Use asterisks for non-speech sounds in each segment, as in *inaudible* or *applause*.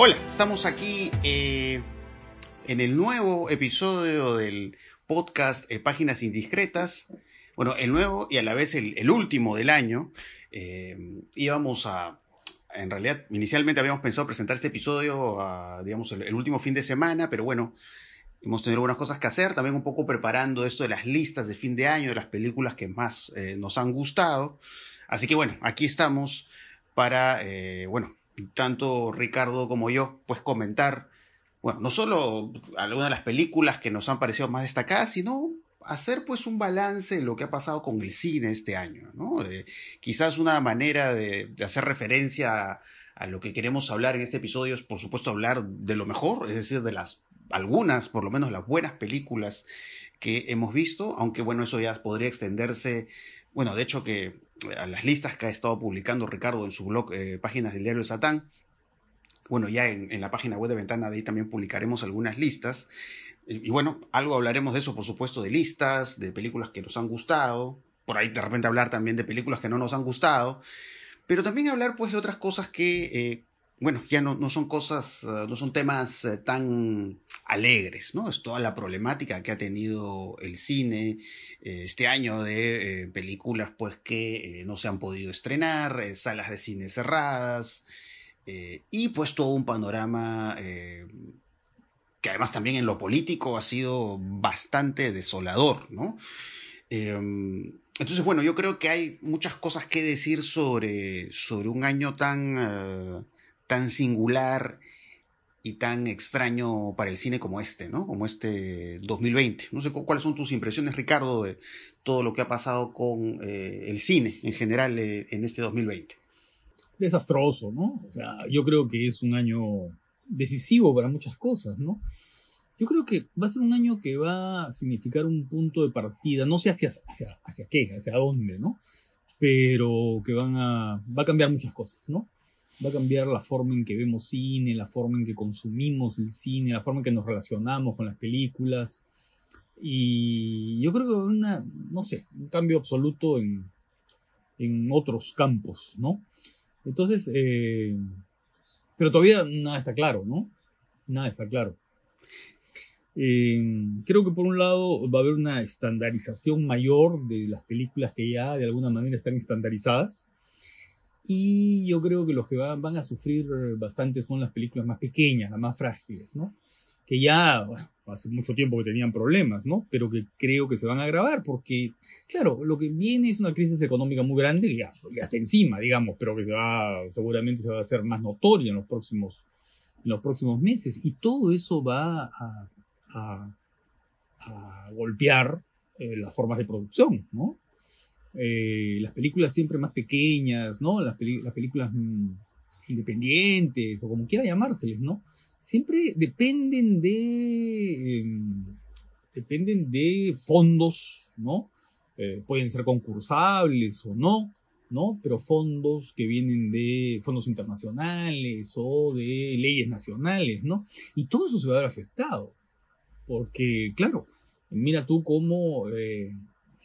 Hola, estamos aquí eh, en el nuevo episodio del podcast eh, Páginas Indiscretas. Bueno, el nuevo y a la vez el, último del año. Eh, íbamos a, en realidad, inicialmente habíamos pensado presentar este episodio, a, digamos, el, último fin de semana, pero bueno, hemos tenido algunas cosas que hacer, también un poco preparando esto de las listas de fin de año, de las películas que más nos han gustado. Así que bueno, aquí estamos para, bueno, tanto Ricardo como yo, pues comentar, bueno, no solo algunas de las películas que nos han parecido más destacadas, sino hacer pues un balance de lo que ha pasado con el cine este año, ¿no? quizás una manera de, hacer referencia a, a, lo que queremos hablar en este episodio es, por supuesto, hablar de lo mejor, es decir, de las algunas, por lo menos las buenas películas que hemos visto, aunque bueno, eso ya podría extenderse, bueno, de hecho que a las listas que ha estado publicando Ricardo en su blog eh, Páginas del Diario Satán. Bueno, ya en, la página web de Ventana de ahí también publicaremos algunas listas. Y, bueno, algo hablaremos de eso, por supuesto, de listas, de películas que nos han gustado. Por ahí de repente hablar también de películas que no nos han gustado. Pero también hablar pues de otras cosas que eh, bueno, ya no, no son cosas, eh, no son temas eh, tan alegres, ¿no? Es toda la problemática que ha tenido el cine eh, este año de películas pues que no se han podido estrenar, salas de cine cerradas y pues todo un panorama que además también en lo político ha sido bastante desolador, ¿no? Em, entonces, bueno, yo creo que hay muchas cosas que decir sobre, sobre un año tan tan singular y tan extraño para el cine como este, ¿no? Como este 2020. No sé cuáles son tus impresiones, Ricardo, de todo lo que ha pasado con eh, el cine en general eh, en este 2020. Desastroso, ¿no? O sea, yo creo que es un año decisivo para muchas cosas, ¿no? Yo creo que va a ser un año que va a significar un punto de partida, no sé hacia, hacia, hacia qué, hacia dónde, ¿no? Pero que van a, va a cambiar muchas cosas, ¿no? Va a cambiar la forma en que vemos cine, la forma en que consumimos el cine, la forma en que nos relacionamos con las películas. Y yo creo que una, no sé, un cambio absoluto en, en otros campos, ¿no? Entonces, eh, pero todavía nada está claro, ¿no? Nada está claro. Eh, creo que por un lado va a haber una estandarización mayor de las películas que ya de alguna manera están estandarizadas. Y yo creo que los que van, van a sufrir bastante son las películas más pequeñas, las más frágiles, ¿no? Que ya, bueno, hace mucho tiempo que tenían problemas, ¿no? Pero que creo que se van a agravar porque, claro, lo que viene es una crisis económica muy grande, ya, ya está encima, digamos, pero que se va, seguramente se va a hacer más notoria en los próximos, en los próximos meses. Y todo eso va a, a, a golpear eh, las formas de producción, ¿no? Eh, las películas siempre más pequeñas, ¿no? Las, películas mm, independientes o como quiera llamárseles, ¿no? Siempre dependen de em, dependen de fondos, ¿no? Eh, pueden ser concursables o no, ¿no? Pero fondos que vienen de fondos internacionales o de leyes nacionales, ¿no? Y todo eso se va a ver afectado. Porque, claro, mira tú cómo eh,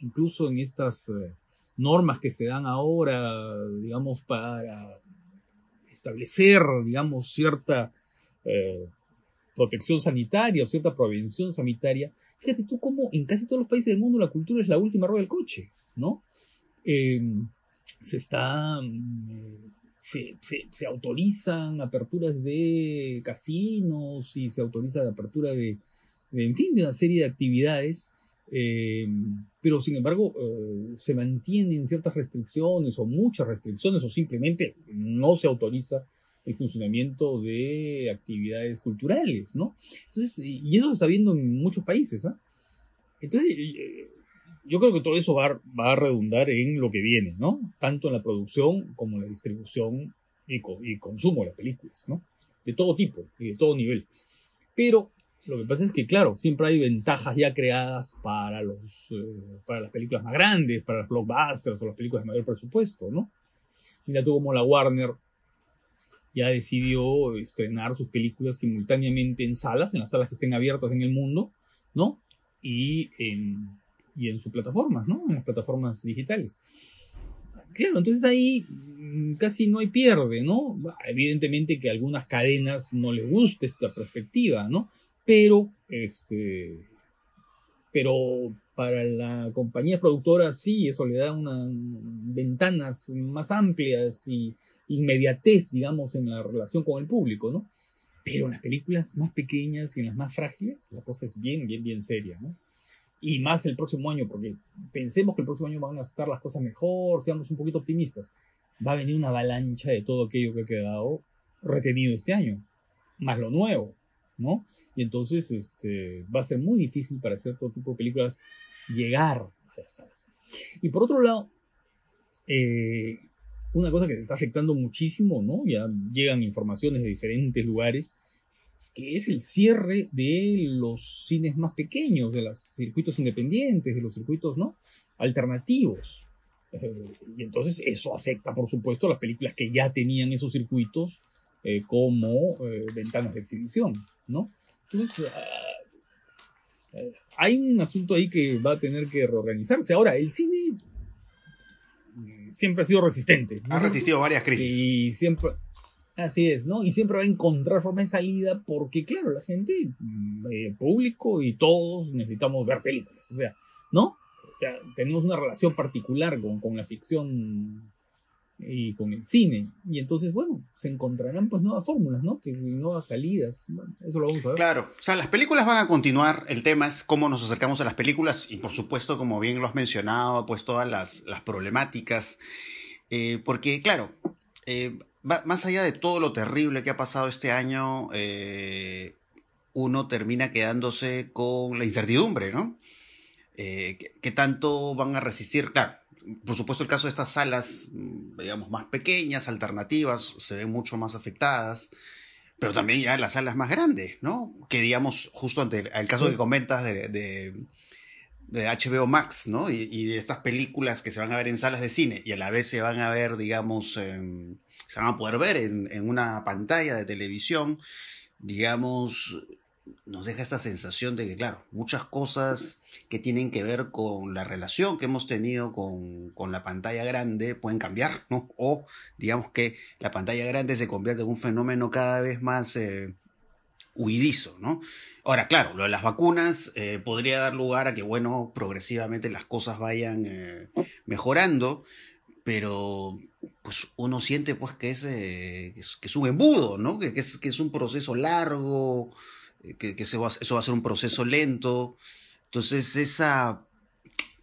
incluso en estas eh, normas que se dan ahora, digamos, para establecer, digamos, cierta eh, protección sanitaria o cierta prevención sanitaria, fíjate tú cómo en casi todos los países del mundo la cultura es la última rueda del coche, ¿no? Em, se está... Mm, se, se, autorizan aperturas de casinos y se autoriza la apertura de, en fin, de una serie de actividades eh, pero sin embargo, eh, se mantienen ciertas restricciones o muchas restricciones o simplemente no se autoriza el funcionamiento de actividades culturales, ¿no? Entonces, y eso se está viendo en muchos países, ¿ah? Entonces, eh, yo creo que todo eso va, va, a redundar en lo que viene, ¿no? Tanto en la producción como en la distribución y, y consumo de las películas, ¿no? De todo tipo y de todo nivel. Pero lo que pasa es que, claro, siempre hay ventajas ya creadas para, los, eh, para las películas más grandes, para los blockbusters o las películas de mayor presupuesto, ¿no? Mira tú como la Warner ya decidió estrenar sus películas simultáneamente en salas, en las salas que estén abiertas en el mundo, ¿no? Y en, y en sus plataformas, ¿no? En las plataformas digitales. Claro, entonces ahí mm, casi no hay pierde, ¿no? Evidentemente que a algunas cadenas no les gusta esta perspectiva, ¿no? Pero este pero para la compañía productora sí, eso le da unas ventanas más amplias y inmediatez, digamos, en la relación con el público, ¿no? Pero en las películas más pequeñas y en las más frágiles, la cosa es bien, bien, bien seria, ¿no? Y más el próximo año, porque pensemos que el próximo año van a estar las cosas mejor, seamos un poquito optimistas. Va a venir una avalancha de todo aquello que ha quedado retenido este año, más lo nuevo, Y entonces este, va a ser muy difícil para todo tipo de películas llegar a las salas. Y por otro lado, eh, una cosa que se está afectando muchísimo, ¿no? Ya llegan informaciones de diferentes lugares, que es el cierre de los cines más pequeños, de los circuitos independientes, de los circuitos, ¿no? Alternativos. Eh, y entonces eso afecta, por supuesto, a las películas que ya tenían esos circuitos eh, como ventanas de exhibición. ¿No? Entonces, ah, eh, hay un asunto ahí que va a tener que reorganizarse. Ahora, el cine mm, siempre ha sido resistente. Ha resistido varias crisis. Y siempre, así es, ¿no? Y siempre va a encontrar forma de salida porque, claro, la gente, mm, eh, público y todos necesitamos ver películas, o sea, ¿no? O sea, tenemos una relación particular con, con la ficción y con el cine. Y entonces, bueno, se encontrarán pues nuevas fórmulas, ¿no? Que, nuevas salidas. eso lo vamos a ver. Claro, o sea, las películas van a continuar. El tema es cómo nos acercamos a las películas y por supuesto, como bien lo has mencionado, pues todas las, las problemáticas. Eh, porque, claro, eh, más allá de todo lo terrible que ha pasado este año, eh, uno termina quedándose con la incertidumbre, ¿no? ¿Qué tanto van a resistir? Claro, por supuesto, el caso de estas salas, mm, digamos, más pequeñas, alternativas, se ven mucho más afectadas, pero también ya las salas más grandes, ¿no? Que digamos, justo ante el, caso que comentas de, de, HBO Max, ¿no? Y, de estas películas que se van a ver en salas de cine y a la vez se van a ver, digamos, se van a poder ver en, en una pantalla de televisión, digamos, nos deja esta sensación de que, claro, muchas cosas que tienen que ver con la relación que hemos tenido con, con, la pantalla grande pueden cambiar, ¿no? O digamos que la pantalla grande se convierte en un fenómeno cada vez más eh, huidizo, ¿no? Ahora, claro, lo de las vacunas eh, podría dar lugar a que, bueno, progresivamente las cosas vayan eh, mejorando, pero pues uno siente pues que es, que es, un embudo, ¿no? Que, es, que es un proceso largo, que, eso va a ser un proceso lento. Entonces, esa,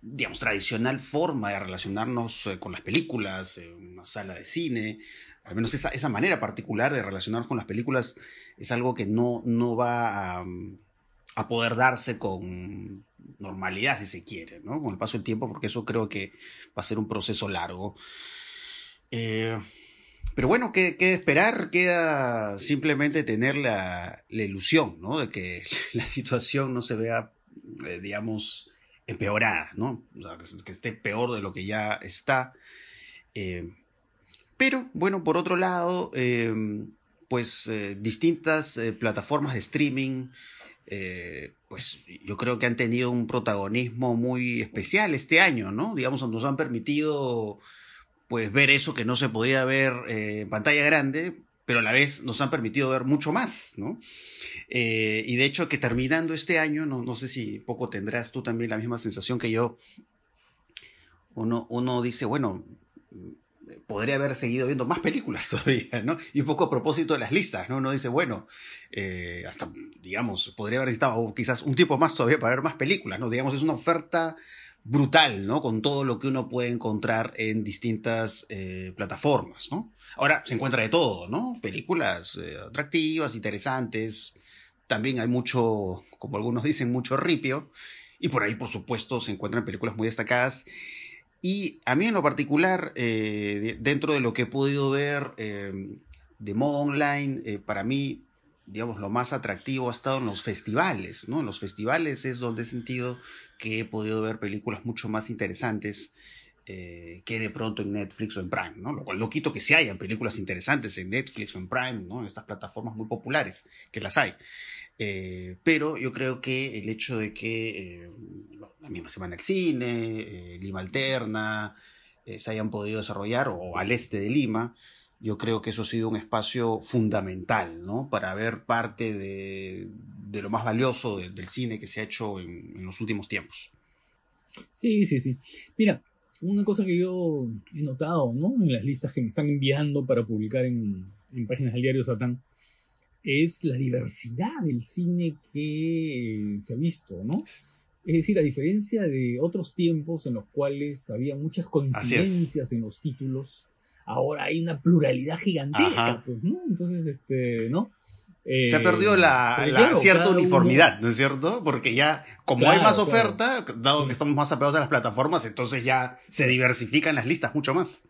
digamos, tradicional forma de relacionarnos eh, con las películas, en una sala de cine, al menos esa, esa manera particular de relacionarnos con las películas es algo que no, no va a, a, poder darse con normalidad, si se quiere, ¿no? Con el paso del tiempo, porque eso creo que va a ser un proceso largo. Eh, pero bueno, ¿qué, ¿qué, esperar? Queda simplemente tener la, la, ilusión, ¿no? De que *laughs* la situación no se vea, eh, digamos, empeorada, ¿no? O sea, que, esté peor de lo que ya está. Eh, pero, bueno, por otro lado, eh, pues distintas plataformas de streaming, pues yo creo que han tenido un protagonismo muy especial este año, ¿no? Digamos, nos han permitido pues ver eso que no se podía ver en pantalla grande, pero a la vez nos han permitido ver mucho más, ¿no? Eh, y de hecho que terminando este año, no, no, sé si poco tendrás tú también la misma sensación que yo, uno, uno dice, bueno, podría haber seguido viendo más películas *laughs* todavía, ¿no? Y un poco a propósito de las listas, ¿no? Uno dice, bueno, eh, hasta, digamos, podría haber necesitado quizás un tiempo más todavía para ver más películas, ¿no? Digamos, es una oferta brutal, ¿no? Con todo lo que uno puede encontrar en distintas eh, plataformas, ¿no? Ahora se encuentra de todo, ¿no? Películas eh, atractivas, interesantes. También hay mucho, como algunos dicen, mucho ripio. y por ahí, por supuesto, se encuentran películas muy destacadas. Y a mí en lo particular, eh, dentro de lo que he podido ver de modo online, para mí, digamos, lo más atractivo ha estado en los festivales, ¿no? En los festivales es donde he sentido que he podido ver películas mucho más interesantes que de pronto en Netflix o en Prime, ¿no? Lo cual no quito que se hayan películas interesantes en Netflix o en Prime, ¿no? En estas plataformas muy populares, que las hay. Eh, pero yo creo que el hecho de que eh, la misma semana el cine, eh, Lima Alterna, se hayan podido desarrollar, o al este de Lima, yo creo que eso ha sido un espacio fundamental, ¿no? Para ver parte de, lo más valioso del cine que se ha hecho en, los últimos tiempos. Sí, sí, sí. Mira, una cosa que yo he notado, ¿no? En las listas que me están enviando para publicar en, en páginas del diario Satán, es la diversidad del cine que se ha visto, ¿no? Es decir, a diferencia de otros tiempos en los cuales había muchas coincidencias en los títulos, ahora hay una pluralidad gigantesca, pues, ¿no? Entonces, este, ¿no? se ha perdido la, eh, cierta uniformidad, ¿no es cierto? Porque ya, como hay más oferta, dado que estamos más apegados a las plataformas, entonces ya se diversifican las listas mucho más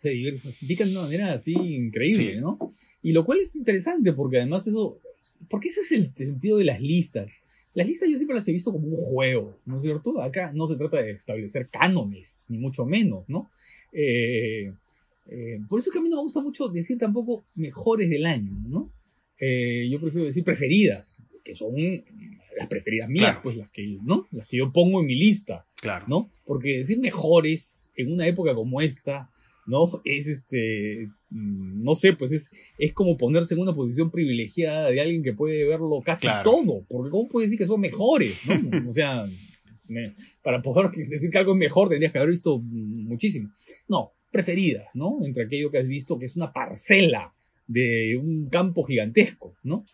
se diversifican de una manera así increíble, ¿no? Y lo cual es interesante porque además eso, porque ese es el sentido de las listas. Las listas yo siempre las he visto como un juego, ¿no es cierto? Acá no se trata de establecer cánones, ni mucho menos, ¿no? Eh, eh, por eso que a mí no me gusta mucho decir tampoco mejores del año, ¿no? Eh, yo prefiero decir preferidas, que son las preferidas mías, pues las que, ¿no? Las que yo pongo en mi lista, claro. ¿no? Porque decir mejores en una época como esta, ¿no? Es este, no sé, pues es, es como ponerse en una posición privilegiada de alguien que puede verlo casi todo, porque ¿cómo puede decir que son mejores, ¿no? *laughs* O sea, para poder decir que algo es mejor tendrías que haber visto muchísimo. No, preferida, ¿no? Entre aquello que has visto que es una parcela de un campo gigantesco, ¿no?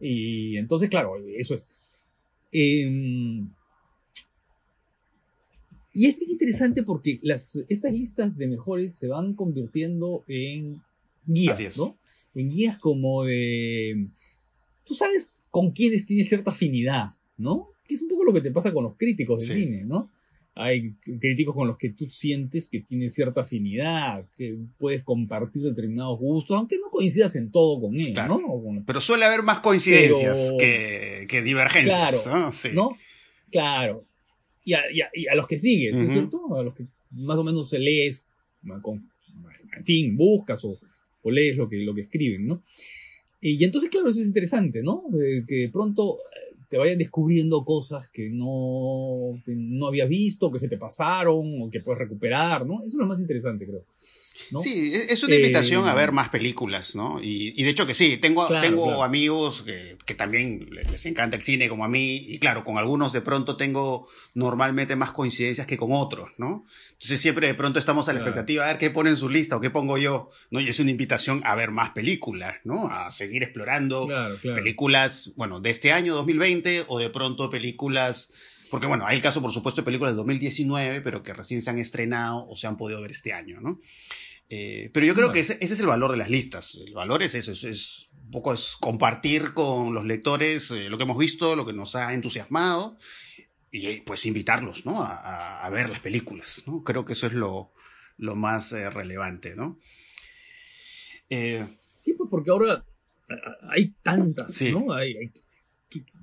Y entonces, claro, eso es. Eh, y es bien interesante porque las, estas listas de mejores se van convirtiendo en guías, ¿no? En guías como de... Tú sabes con quiénes tienes cierta afinidad, ¿no? Que es un poco lo que te pasa con los críticos de cine, ¿no? Hay críticos con los que tú sientes que tienes cierta afinidad, que puedes compartir determinados gustos, aunque no coincidas en todo con él, ¿no? Pero suele haber más coincidencias que, que, divergencias, claro, ¿no? Sí. ¿no? Claro y a, los que sigues, ¿no es cierto? A los que más o menos se lees, con, en fin, buscas o, lees lo que, lo que escriben, ¿no? Y, entonces, claro, eso es interesante, ¿no? que de pronto eh, te vayan descubriendo cosas que no, que no habías visto, que se te pasaron o que puedes recuperar, ¿no? Eso es lo más interesante, creo. Sí, e-, es una invitación a ver eh, más películas, ¿no? Y, de hecho que sí, tengo, tengo amigos que, también les encanta el cine como a mí, y claro, con algunos de pronto tengo normalmente más coincidencias que con otros, ¿no? Entonces siempre de pronto estamos a la expectativa a ver qué ponen en su lista o qué pongo yo, ¿no? Y es una invitación a ver más películas, ¿no? A seguir explorando películas, bueno, de este año 2020 o de pronto películas porque bueno, hay el caso por supuesto de películas del 2019, pero que recién se han estrenado o se han podido ver este año, ¿no? Eh, pero yo creo que ese, es el valor de las listas. El valor es eso, es, un poco es compartir con los lectores eh, lo que hemos visto, lo que nos ha entusiasmado y eh, pues invitarlos ¿no? a, ver las películas. ¿no? Creo que eso es lo, lo más relevante. ¿no? sí, pues porque ahora hay tantas, ¿no? Hay, hay,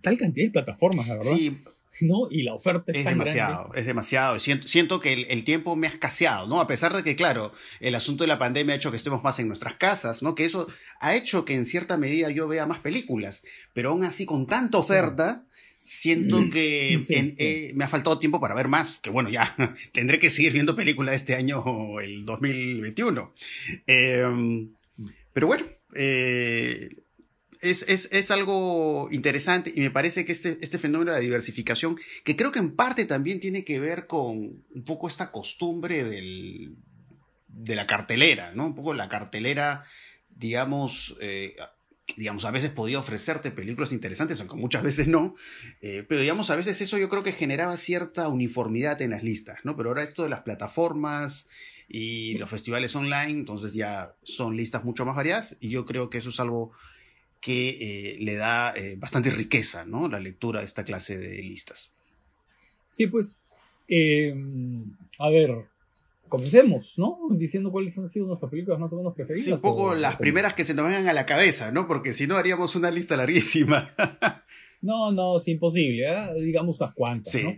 tal cantidad de plataformas, la verdad. Sí, *laughs* ¿no? Y la oferta es, demasiado, es demasiado. Siento, siento que el, tiempo me ha escaseado, ¿no? A pesar de que, claro, el asunto de la pandemia ha hecho que estemos más en nuestras casas, ¿no? Que eso ha hecho que en cierta medida yo vea más películas, pero aún así con tanta oferta, siento que *laughs* eh, me ha faltado tiempo para ver más, que bueno, ya *laughs* tendré que seguir viendo películas este año o el 2021. Em, pero bueno, eh, es, algo interesante y me parece que este, este fenómeno de diversificación, que creo que en parte también tiene que ver con un poco esta costumbre del, de la cartelera, ¿no? Un poco la cartelera, digamos, eh, digamos, a veces podía ofrecerte películas interesantes, aunque muchas veces no, eh, pero digamos, a veces eso yo creo que generaba cierta uniformidad en las listas, ¿no? Pero ahora esto de las plataformas y los festivales online, entonces ya son listas mucho más variadas y yo creo que eso es algo que le da bastante riqueza, ¿no? La lectura de esta clase de listas. Sí, pues, a ver, comencemos, ¿no? Diciendo cuáles han sido nuestras películas más o menos preferidas. Sí, un poco las primeras que se nos vengan a la cabeza, ¿no? Porque si no haríamos una lista larguísima. *laughs* no, no, es imposible, ¿eh? digamos unas cuantas, sí. ¿no?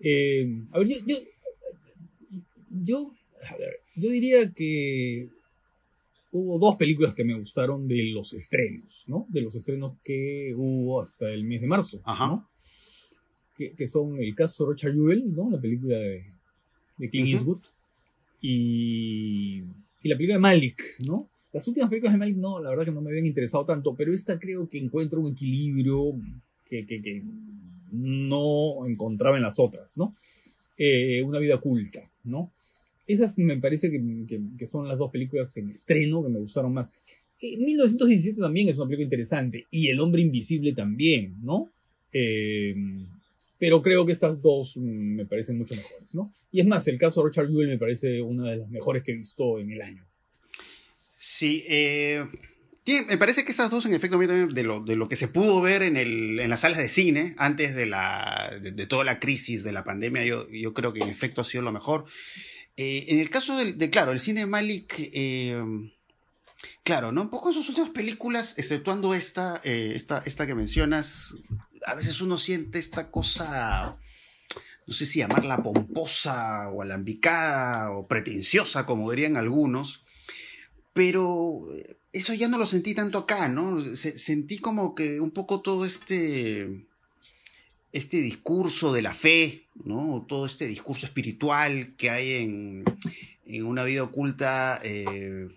Eh, a ver, yo, yo, yo, a ver, yo diría que hubo dos películas que me gustaron de los estrenos, ¿no? De los estrenos que hubo hasta el mes de marzo, Ajá. ¿no? Que, que, son el caso de Richard Jewell, ¿no? La película de de Clint Eastwood. y, y, la película de Malik, ¿no? Las últimas películas de Malik no, la verdad que no me habían interesado tanto, pero esta creo que encuentra un equilibrio que, que, que no encontraba en las otras, ¿no? Eh, una vida oculta, ¿no? Esas me parece que, son las dos películas en estreno que me gustaron más. 1917 eh, también es una película interesante y El hombre invisible también, ¿no? Eh, pero creo que estas dos mm, me parecen mucho mejores, ¿no? Y es más, el caso de Richard Jewell me parece una de las mejores que he visto en el año. Sí, eh, me parece que estas dos, en efecto, de lo, de lo que se pudo ver en, el, en las salas de cine antes de, la, de, toda la crisis de la pandemia, yo, yo, creo que en efecto ha sido lo mejor. Eh, en el caso de, claro, el cine Malik, eh, claro, ¿no? Un poco en sus últimas películas, exceptuando esta, esta, esta que mencionas, a veces uno siente esta cosa, no sé si llamarla pomposa o alambicada o pretenciosa, como dirían algunos, pero eso ya no lo sentí tanto acá, ¿no? sentí como que un poco todo este, este discurso de la fe, ¿no? Todo este discurso espiritual que hay en, en una vida oculta. Eh,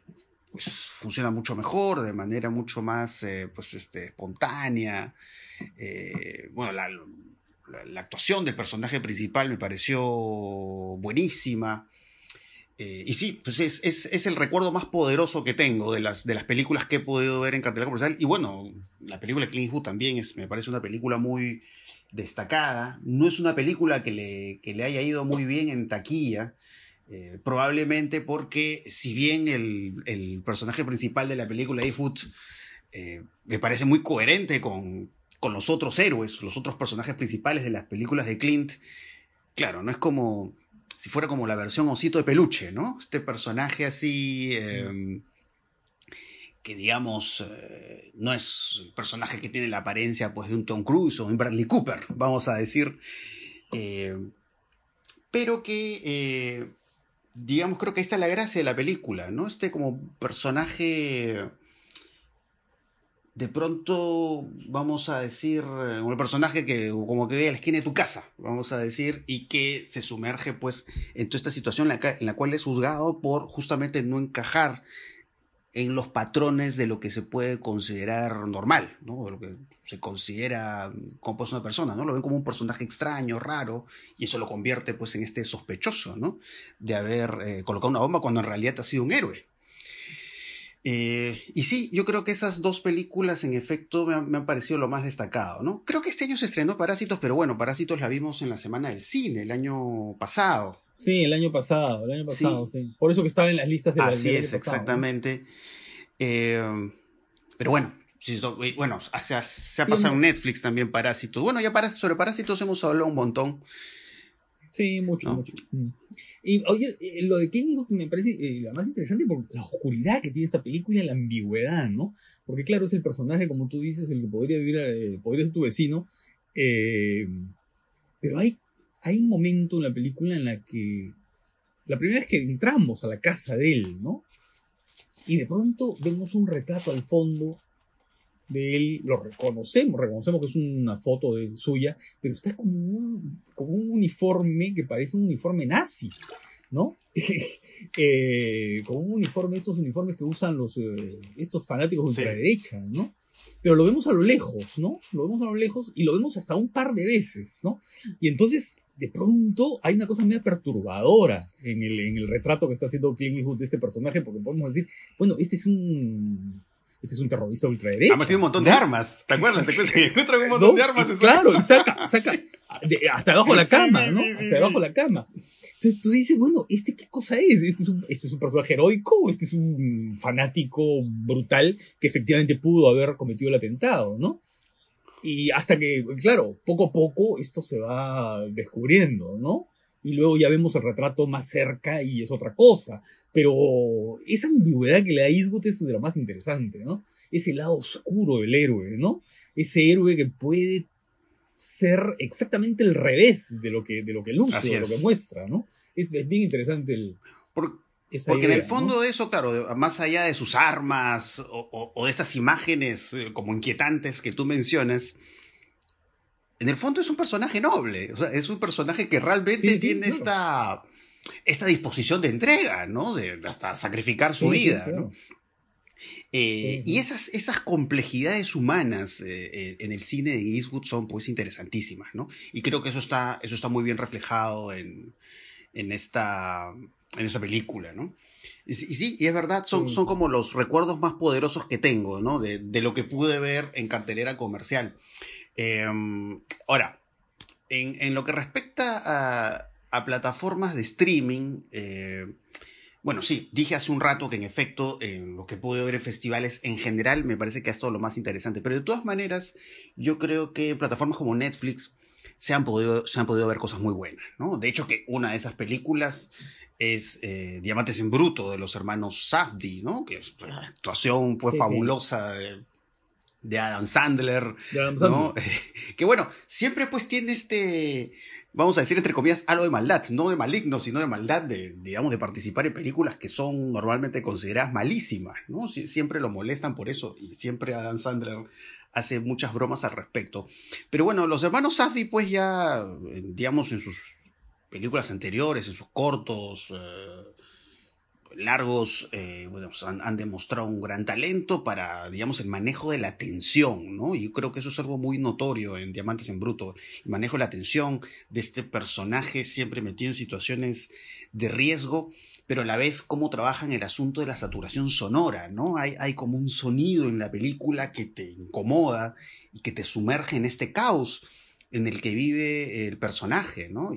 pues funciona mucho mejor, de manera mucho más eh, pues, este, espontánea, eh, bueno, la, actuación del personaje principal me pareció buenísima. Eh, y sí, pues es, el recuerdo más poderoso que tengo de las, de las películas que he podido ver en cartelera comercial. Y bueno, la película de Clint Eastwood también es, me parece una película muy destacada. No es una película que le, le haya ido muy bien en taquilla. Eh, probablemente porque si bien el, personaje principal de la película, Eastwood, me parece muy coherente con, con los otros héroes, los otros personajes principales de las películas de Clint, claro, no es como si fuera como la versión osito de peluche, ¿no? Este personaje así, em, que digamos, eh, no es el personaje que tiene la apariencia pues, de un Tom Cruise o un Bradley Cooper, vamos a decir, eh, pero que, eh, digamos, creo que esta es la gracia de la película, ¿no? Este como personaje de pronto vamos a decir eh, un personaje que como que ve a la esquina de tu casa, vamos a decir, y que se sumerge pues en toda esta situación en la, cual es juzgado por justamente no encajar en los patrones de lo que se puede considerar normal, ¿no? De lo que se considera como pues una persona, ¿no? Lo ven como un personaje extraño, raro, y eso lo convierte pues en este sospechoso, ¿no? De haber eh, colocado una bomba cuando en realidad ha sido un héroe. Eh, y sí, yo creo que esas dos películas en efecto me han, parecido lo más destacado, ¿no? Creo que este año se estrenó Parásitos, pero bueno, Parásitos la vimos en la Semana del Cine, el año pasado. Sí, el año pasado, el año pasado, sí. Por eso que estaba en las listas de la Así es, exactamente. Eh, pero bueno, bueno, se ha, pasado en Netflix también Parásitos. Bueno, ya sobre Parásitos hemos hablado un montón. Sí, mucho, mucho. Mm. Y oye, eh, lo de Clint me parece eh, la más interesante por la oscuridad que tiene esta película y la ambigüedad, ¿no? Porque claro, es el personaje, como tú dices, el que podría vivir, eh, podría ser tu vecino, pero hay, hay un momento en la película en la que, la primera vez que entramos a la casa de él, ¿no? Y de pronto vemos un retrato al fondo de él, lo reconocemos, reconocemos que es una foto de suya, pero está como un, como un uniforme que parece un uniforme nazi, ¿no? *laughs* eh, como un uniforme, estos uniformes que usan los, eh, estos fanáticos de ultraderecha, ¿no? Pero lo vemos a lo lejos, ¿no? Lo vemos a lo lejos y lo vemos hasta un par de veces, ¿no? Y entonces, de pronto, hay una cosa medio perturbadora en el, en el retrato que está haciendo Clint Eastwood de este personaje, porque podemos decir, bueno, este es un este es un terrorista ultraderecha. Además tiene un montón de armas, ¿te acuerdas? Se *laughs* encuentra un montón de armas. Claro, y saca, *laughs* saca hasta debajo de la cama, ¿no? hasta debajo de la cama. Entonces tú dices, bueno, ¿este qué cosa es? ¿Este es, un, ¿Este es un personaje heroico o este es un fanático brutal que efectivamente pudo haber cometido el atentado, ¿no? Y hasta que, claro, poco a poco esto se va descubriendo, ¿no? Y luego ya vemos el retrato más cerca y es otra cosa. Pero esa ambigüedad que le da Eastwood es de lo más interesante, ¿no? Ese lado oscuro del héroe, ¿no? Ese héroe que puede ser exactamente el revés de lo que, de lo que luce, de lo que muestra, ¿no? Es, bien interesante el... porque en el fondo de eso, claro, más allá de sus armas o, de estas imágenes eh, como inquietantes que tú mencionas, en el fondo es un personaje noble, o sea, es un personaje que realmente tiene esta, esta disposición de entrega, ¿no? De hasta sacrificar su vida, ¿no? Eh, y esas, esas complejidades humanas eh, eh, en el cine de Eastwood son pues interesantísimas, ¿no? Y creo que eso está, eso está muy bien reflejado en, en, esta, en esta película, ¿no? Y, sí, y es verdad, son, son como los recuerdos más poderosos que tengo, ¿no? De, de lo que pude ver en cartelera comercial. Em, ahora, en, en, lo que respecta a, a plataformas de streaming, bueno, sí, dije hace un rato que en efecto, en lo que pude ver en festivales en general, me parece que es todo lo más interesante. Pero de todas maneras, yo creo que en plataformas como Netflix se han podido, se han podido ver cosas muy buenas, ¿no? De hecho, que una de esas películas es eh, Diamantes en Bruto de los hermanos Safdie, ¿no? Que es una actuación pues fabulosa de, Adam Sandler, de Adam Sandler. *laughs* que bueno, siempre pues tiene este vamos a decir entre comillas, algo de maldad, no de maligno, sino de maldad, de, digamos, de participar en películas que son normalmente consideradas malísimas, ¿no? siempre lo molestan por eso y siempre Adam Sandler hace muchas bromas al respecto. Pero bueno, los hermanos Safdie pues ya, digamos, en sus películas anteriores, en sus cortos, eh, largos, eh, pues han, demostrado un gran talento para, digamos, el manejo de la tensión, ¿no? Y yo creo que eso es algo muy notorio en Diamantes en Bruto, el manejo de la tensión de este personaje siempre metido en situaciones de riesgo, pero a la vez cómo trabajan el asunto de la saturación sonora, ¿no? Hay, hay como un sonido en la película que te incomoda y que te sumerge en este caos en el que vive el personaje, ¿no?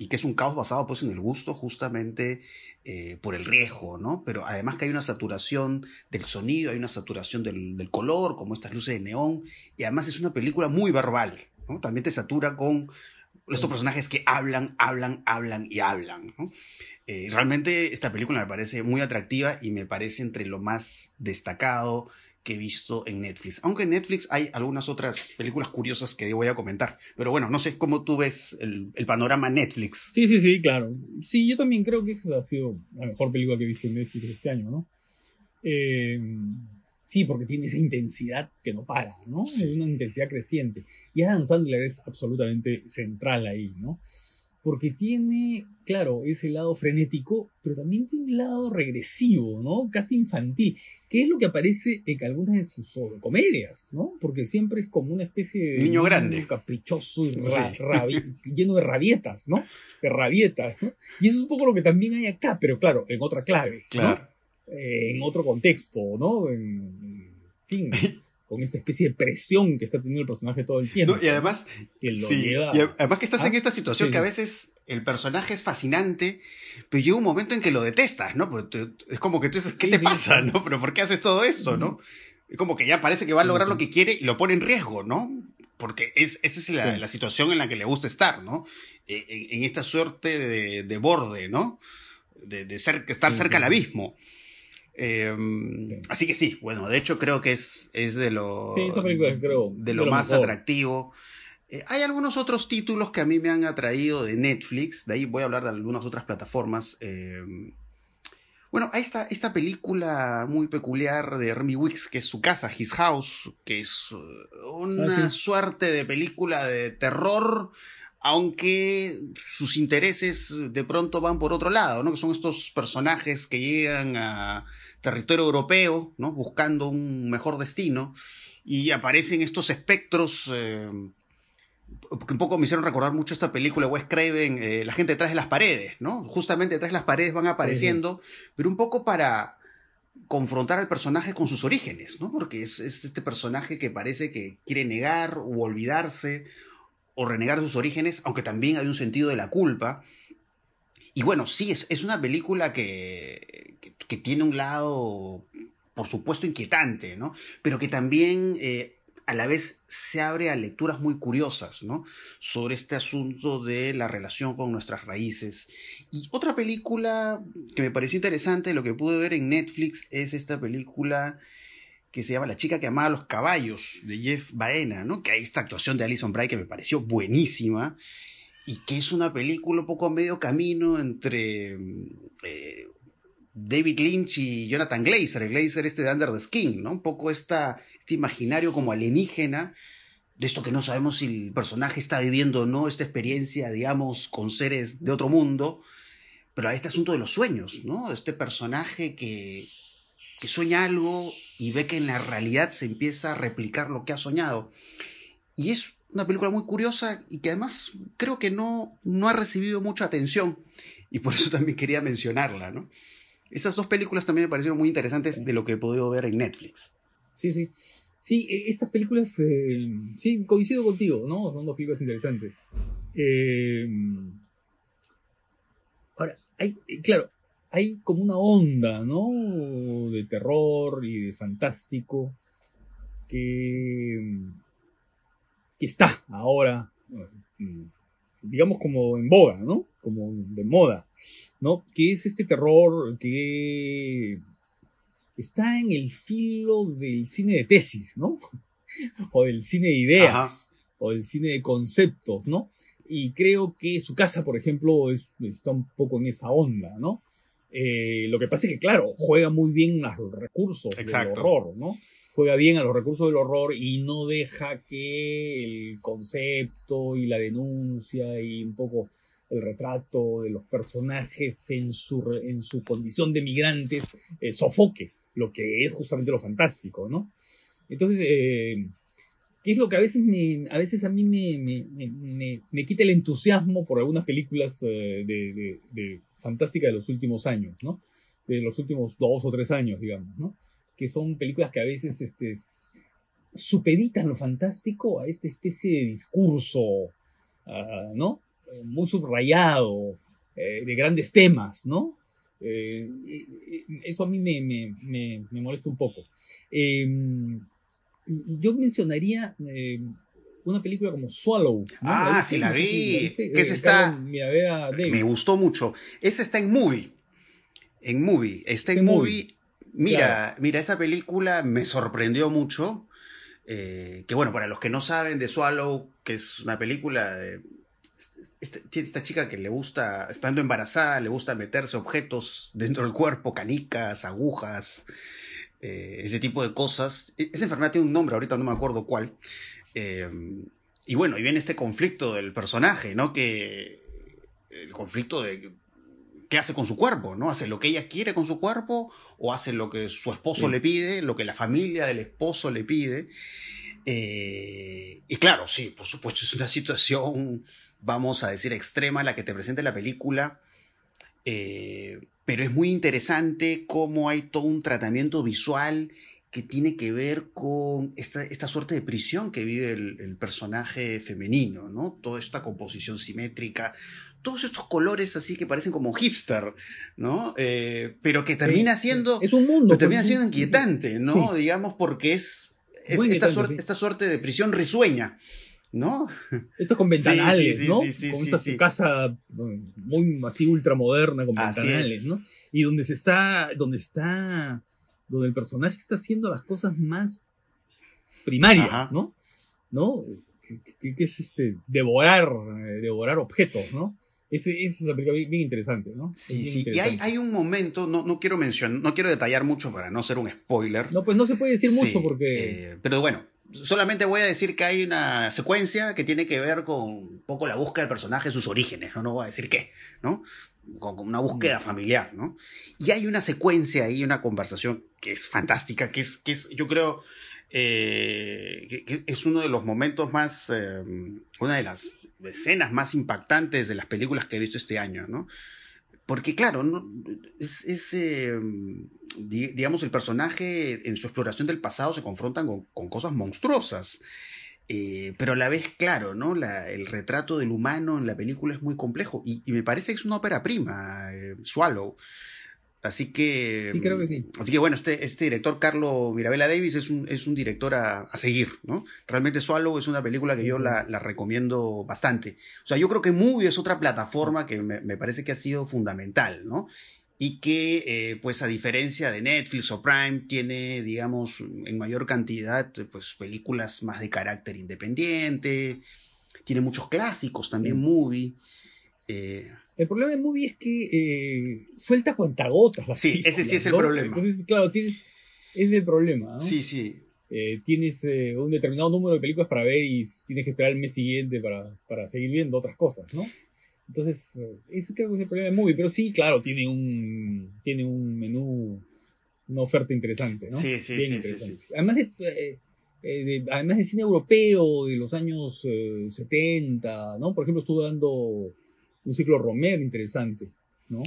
Y que es un caos basado pues en el gusto justamente eh, por el riesgo, ¿no? Pero además que hay una saturación del sonido, hay una saturación del, color, como estas luces de neón, y además es una película muy verbal, ¿no? También te satura con estos personajes que hablan, hablan, hablan y hablan, ¿no? Eh, realmente esta película me parece muy atractiva y me parece entre lo más destacado que he visto en Netflix. Aunque en Netflix hay algunas otras películas curiosas que voy a comentar. Pero bueno, no sé cómo tú ves el, panorama Netflix. Sí, sí, sí, claro. Sí, yo también creo que esa ha sido la mejor película que he visto en Netflix este año, ¿no? Eh, sí, porque tiene esa intensidad que no para, ¿no? Es una intensidad creciente. Y Adam Sandler es absolutamente central ahí, ¿no? Porque tiene, claro, ese lado frenético, pero también tiene un lado regresivo, ¿no? Casi infantil, que es lo que aparece en algunas de sus comedias, ¿no? Porque siempre es como una especie de... Niño grande. Caprichoso y lleno de rabietas, ¿no? De rabietas, ¿no? Y eso es un poco lo que también hay acá, pero claro, en otra clave, claro. Eh, en otro contexto, ¿no? En, fin. *laughs* con esta especie de presión que está teniendo el personaje todo el tiempo. y además, que además que estás en esta situación que a veces el personaje es fascinante, pero llega un momento en que lo detestas, ¿no? es como que tú dices, ¿qué te pasa, no? Pero ¿por qué haces todo esto, no? Es como que ya parece que va a lograr lo que quiere y lo pone en riesgo, ¿no? Porque es, esa es la, situación en la que le gusta estar, ¿no? E, en, esta suerte de, borde, ¿no? De, de ser, estar cerca del abismo. Em, así que sí, bueno, de hecho creo que es, es de lo, de, lo, más atractivo. Eh, hay algunos otros títulos que a mí me han atraído de Netflix, de ahí voy a hablar de algunas otras plataformas. Em, bueno, hay esta, esta película muy peculiar de Remy Wicks, que es su casa, His House, que es uh, una ah, suerte de película de terror aunque sus intereses de pronto van por otro lado, ¿no? Que son estos personajes que llegan a territorio europeo, ¿no? Buscando un mejor destino y aparecen estos espectros eh, que un poco me hicieron recordar mucho esta película Wes Craven, eh, La gente detrás de las paredes, ¿no? Justamente detrás de las paredes van apareciendo, pero un poco para confrontar al personaje con sus orígenes, ¿no? Porque es, es este personaje que parece que quiere negar o olvidarse o renegar sus orígenes, aunque también hay un sentido de la culpa. y bueno, sí, es, es una película que, que, tiene un lado, por supuesto, inquietante, ¿no? Pero que también eh, a la vez se abre a lecturas muy curiosas, ¿no? Sobre este asunto de la relación con nuestras raíces. Y otra película que me pareció interesante, lo que pude ver en Netflix, es esta película que se llama La chica que amaba los caballos, de Jeff Baena, ¿no? Que hay esta actuación de Alison Bray que me pareció buenísima y que es una película un poco a medio camino entre eh, David Lynch y Jonathan Glazer, el Glazer este de Under the Skin, ¿no? Un poco esta, este imaginario como alienígena, de esto que no sabemos si el personaje está viviendo o no, esta experiencia, digamos, con seres de otro mundo, pero a este asunto de los sueños, ¿no? Este personaje que, que sueña algo y ve que en la realidad se empieza a replicar lo que ha soñado. Y es una película muy curiosa y que además creo que no, no ha recibido mucha atención y por eso también quería mencionarla, ¿no? Esas dos películas también me parecieron muy interesantes de lo que he podido ver en Netflix. Sí, sí. Sí, e, estas películas, eh, sí, coincido contigo, ¿no? Son dos películas interesantes. Eh, ahora, hay, claro, hay como una onda, ¿no? De terror y de fantástico que que está ahora, mm, digamos como en boga, ¿no? Como de moda, ¿no? Que es este terror que está en el filo del cine de tesis, ¿no? *laughs* o del cine de ideas, o del cine de conceptos, ¿no? Y creo que su casa, por ejemplo, está un poco en esa onda, ¿no? Eh, lo que pasa es que, claro, juega muy bien los recursos del horror, ¿no? juega bien a los recursos del horror y no deja que el concepto y la denuncia y un poco el retrato de los personajes en su, en su condición de migrantes eh, sofoque lo que es justamente lo fantástico, ¿no? Entonces, eh, ¿qué es lo que a veces, me, a, veces a mí me, me, me, quita el entusiasmo por algunas películas eh, de, de, de fantástica de los últimos años, ¿no? De los últimos dos o tres años, digamos, ¿no? que son películas que a veces este, supeditan lo fantástico a esta especie de discurso, ah, ¿no? Eh, muy subrayado, eh, de grandes temas, ¿no? Eh, eso a mí me, me, me, molesta un poco. Y yo mencionaría una película como Swallow. Ah, sí, la vi. que está. Me gustó mucho. Esa está en movie. En movie. Está en movie. Mira, mira, esa película me sorprendió mucho. Eh, que bueno, para los que no saben de Swallow, que es una película de. Este, tiene esta chica que le gusta, estando embarazada, le gusta meterse objetos dentro del cuerpo, canicas, agujas, eh, ese tipo de cosas. E, esa enfermedad tiene un nombre, ahorita no me acuerdo cuál. Eh, y bueno, y viene este conflicto del personaje, ¿no? Que. El conflicto de qué hace con su cuerpo, ¿no? ¿Hace lo que ella quiere con su cuerpo o hace lo que su esposo le pide, lo que la familia del esposo le pide? Eh, y claro, sí, por supuesto, es una situación, vamos a decir, extrema la que te presenta la película, eh, pero es muy interesante cómo hay todo un tratamiento visual que tiene que ver con esta, esta suerte de prisión que vive el, el, personaje femenino, ¿no? Toda esta composición simétrica, todos estos colores así que parecen como hipster, ¿no? Eh, pero que termina siendo... Es un mundo. Pues, termina siendo inquietante, ¿no? Digamos porque es, esta, suerte, esta suerte de prisión risueña. ¿no? *laughs* Esto con ventanales, ¿no? Sí, sí, con esta casa muy así ultramoderna con ventanales, ¿no? Y donde se está, donde está, donde el personaje está haciendo las cosas más primarias, ¿no? ¿No? Que, es este, devorar, eh, devorar objetos, ¿no? Ese es una película bien, interesante, ¿no? Sí, sí. Y hay, hay, un momento, no, no quiero mencionar, no quiero detallar mucho para no ser un spoiler. No, pues no se puede decir mucho porque. Eh, pero bueno, solamente voy a decir que hay una secuencia que tiene que ver con un poco la búsqueda del personaje, sus orígenes, ¿no? No voy a decir qué, ¿no? Con, una búsqueda familiar, ¿no? Y hay una secuencia ahí, una conversación que es fantástica, que es, que es yo creo, eh, que, es uno de los momentos más, eh, una de las escenas más impactantes de las películas que he visto este año, ¿no? Porque claro, ¿no? es, eh, digamos, el personaje en su exploración del pasado se confrontan con, cosas monstruosas. Eh, pero a la vez, claro, ¿no? La, el retrato del humano en la película es muy complejo y, y me parece que es una ópera prima, eh, Swallow. Así que. Sí, creo que sí. Así que bueno, este, este director, Carlo Mirabella Davis, es un, es un director a, a seguir, ¿no? Realmente Swallow es una película que yo la recomiendo bastante. O sea, yo creo que Movie es otra plataforma que me, me parece que ha sido fundamental, ¿no? Y que, eh, pues a diferencia de Netflix o Prime, tiene, digamos, en mayor cantidad, pues películas más de carácter independiente. Tiene muchos clásicos también, Sí. Movie. Eh, El problema de Movie es que eh, suelta cuentagotas las Sí, ese sí es el problema. Entonces, claro, tienes. Ese es el problema, ¿no? sí, sí. Tienes un determinado número de películas para ver y tienes que esperar el mes siguiente para, para seguir viendo otras cosas, ¿no? Entonces, eh, ese creo que es el problema de Movie, pero sí, claro, tiene un, tiene un menú, una oferta interesante, ¿no? Sí, sí, Bien sí, interesante. sí, Además de, eh, eh, de- además de cine europeo de los años eh, 70, ¿no? Por ejemplo, estuvo dando un ciclo Romer interesante, ¿no?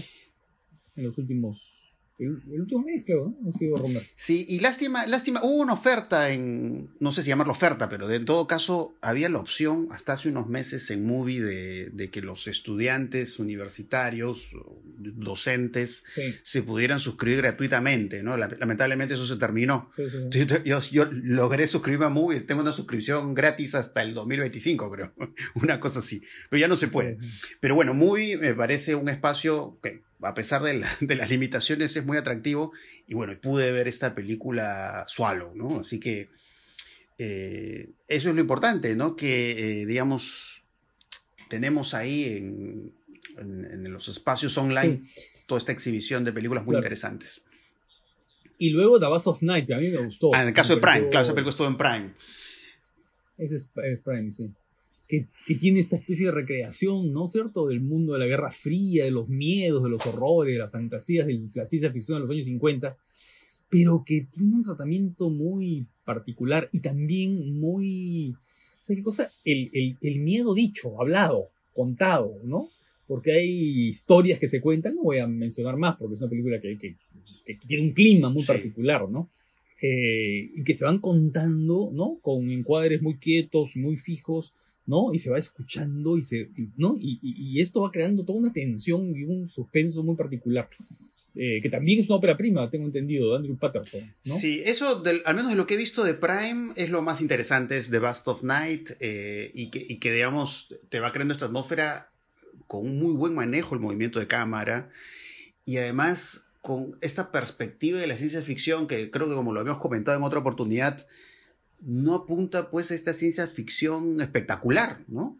En los últimos, el, el último mes, creo, ¿no? Ha sido Romer. Sí, y lástima, lástima, hubo una oferta en, no sé si llamarlo oferta, pero de- en todo caso había la opción hasta hace unos meses en Movie de, de que los estudiantes universitarios, docentes, Sí, se pudieran suscribir gratuitamente, ¿no? La- Lamentablemente eso se terminó. sí, sí. Entonces, Yo, yo logré suscribirme a Movie, tengo una suscripción gratis hasta el 2025, creo. *laughs* Una cosa así. Pero ya no se puede. Pero bueno, Movie me parece un espacio que, a pesar de, la- *laughs* de las limitaciones, es muy atractivo. Y bueno, pude ver esta película Swallow, ¿no? Así que eh, eso es lo importante, ¿no? Que, eh, digamos, tenemos ahí en, en- en los espacios online toda esta exhibición de películas muy Claro. interesantes. Y luego The Bass of Night, que a mí me gustó. Ah, en el caso de Me Prime, claro, esa película estuvo en Prime. Ese es Prime, sí. Que, que tiene esta especie de recreación, ¿no es cierto? Del mundo de la Guerra Fría, de los miedos, de los horrores, de las fantasías de la ciencia ficción de los años 50, pero que tiene un tratamiento muy particular y también muy... ¿Sabes qué cosa? El, el, el miedo dicho, hablado, contado, ¿no? Porque hay historias que se cuentan, no voy a mencionar más porque es una película que, que, que tiene un clima muy Sí. particular, ¿no? Eh, y que se van contando, ¿no? Con encuadres muy quietos, muy fijos, ¿no? Y se va escuchando y se, ¿no? Y, y- esto va creando toda una tensión y un suspenso muy particular. Eh, que también es una ópera prima, tengo entendido, de Andrew Patterson. Sí, eso, del- al menos de lo que he visto de Prime, es lo más interesante, es The Bust of Night, eh, y, que, y que, digamos, te va creando esta atmósfera con un muy buen manejo el movimiento de cámara, y además con esta perspectiva de la ciencia ficción, que creo que como lo habíamos comentado en otra oportunidad, no apunta pues a esta ciencia ficción espectacular, ¿no?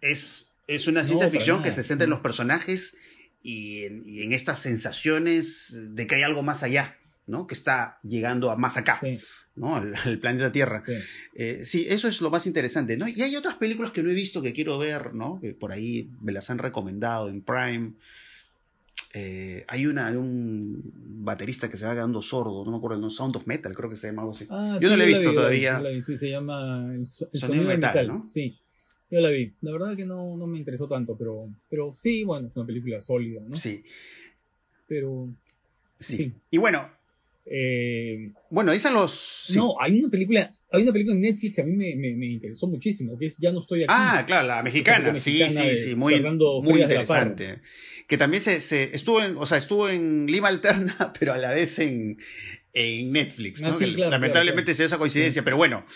Es, es una ciencia ficción que se centra en los personajes y en, y en estas sensaciones de que hay algo más allá, ¿no? Que está llegando a más acá, Sí, ¿no? Al, al planeta Tierra. sí. Eh, sí, eso es lo más interesante, ¿no? Y hay otras películas que no he visto que quiero ver, ¿no? Que por ahí me las han recomendado en Prime. Eh, hay una de un baterista que se va quedando sordo, no me acuerdo, no, Sound of Metal, creo que se llama algo así. Ah, Yo sí, no la he vi, visto todavía. vi, sí, se llama El, el Sonido sonido de metal, metal, ¿no? Sí, yo la vi. La verdad que no, no me interesó tanto, pero, pero sí, bueno, es una película sólida, ¿no? Sí, Pero, sí. Sí. Y bueno, eh, bueno, están los... sí. no, hay una película, hay una película en Netflix que a mí me, me, me interesó muchísimo, que es Ya no estoy aquí. Ah, claro, la mexicana, sí, mexicana sí, de sí, muy, muy interesante. Que también se, se estuvo en, o sea, estuvo en Lima Alterna, *laughs* pero a la vez en, en Netflix, ¿no? Ah, sí, Que claro, lamentablemente claro, se dio esa coincidencia, pero bueno,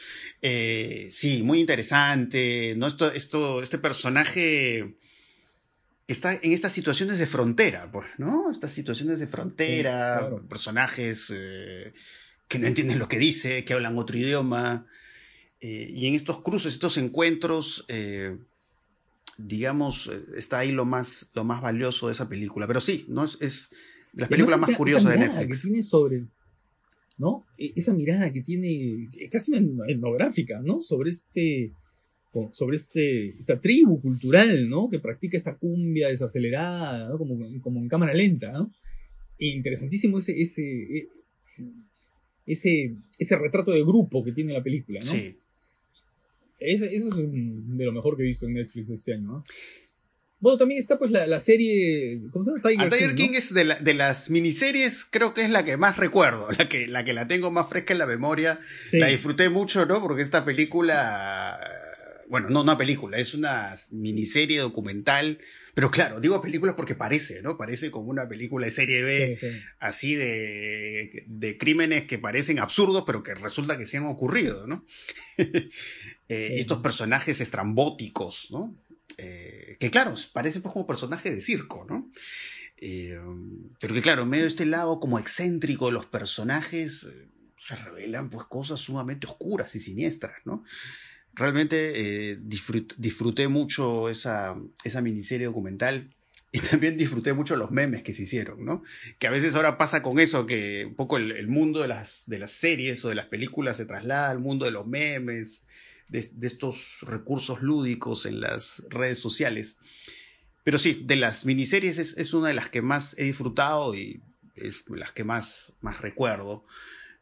eh, sí, muy interesante, ¿no? Esto, esto, este personaje que está en estas situaciones de frontera, pues, ¿no? Estas situaciones de frontera, Sí, claro. personajes eh, que no entienden lo que dice, que hablan otro idioma, eh, y en estos cruces, estos encuentros, eh, digamos, está ahí lo más, lo más valioso de esa película. Pero sí, ¿no? Es, es películas además más esa- curiosas esa de Netflix. que tiene sobre, ¿no? E- Esa mirada que tiene, casi una etnográfica, ¿no? Sobre este, sobre este, esta tribu cultural, ¿no? Que practica esta cumbia desacelerada, ¿no? Como, como en cámara lenta, ¿no? E interesantísimo ese, ese, e- ese, ese retrato de grupo que tiene la película, ¿no? Sí. Eso es de lo mejor que he visto en Netflix este año, ¿no? Bueno, también está pues la, la serie, ¿cómo se llama? Tiger, A Tiger King, King ¿no? es de, la- de las miniseries, creo que es la que más recuerdo, la que la, que la tengo más fresca en la memoria. Sí. La disfruté mucho, ¿no? Porque esta película, bueno, no una película, es una miniserie documental, pero claro, digo película porque parece, ¿no? Parece como una película de serie B, Sí, sí. así de, de crímenes que parecen absurdos, pero que resulta que se han ocurrido, ¿no? *laughs* Eh, Sí. estos personajes estrambóticos, ¿no? Eh, que claro, parecen pues como personajes de circo, ¿no? Eh, pero que claro, en medio de este lado como excéntrico de los personajes, se revelan pues cosas sumamente oscuras y siniestras, ¿no? Realmente eh, disfrut- disfruté mucho esa, esa miniserie documental y *laughs* también disfruté mucho los memes que se hicieron, ¿no? Que a veces ahora pasa con eso, que un poco el, el mundo de las, de las series o de las películas se traslada al mundo de los memes, de, de estos recursos lúdicos en las redes sociales. Pero sí, de las miniseries es, es una de las que más he disfrutado y es las que más, más recuerdo.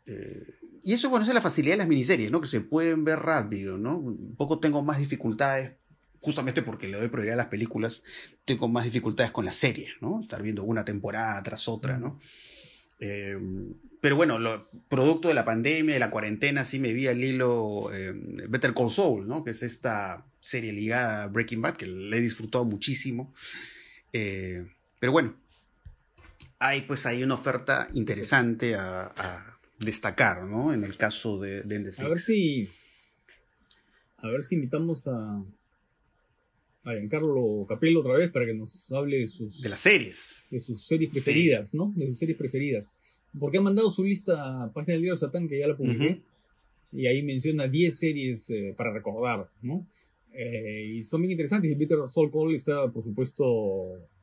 Eh, y eso, bueno, esa es la facilidad de las miniseries, ¿no? Que se pueden ver rápido, ¿no? Un poco tengo más dificultades, justamente porque le doy prioridad a las películas, tengo más dificultades con las series, ¿no? Estar viendo una temporada tras otra, ¿no? Eh, pero bueno, lo, producto de la pandemia, de la cuarentena, sí me vi al hilo eh, Better Call Saul, ¿no? Que es esta serie ligada a Breaking Bad, que le he disfrutado muchísimo. Eh, pero bueno, hay pues ahí una oferta interesante a, a destacar, ¿no? En el caso de, de Netflix. A ver si. A ver si invitamos a. A Giancarlo Capello otra vez para que nos hable de sus, De las series. de sus series preferidas, ¿no? De sus series preferidas. Porque ha mandado su lista a Página del Diario Satán, que ya la publiqué. Y ahí menciona 10 series eh, para recordar, ¿no? Eh, y son bien interesantes. Y Peter Soul Call está, por supuesto,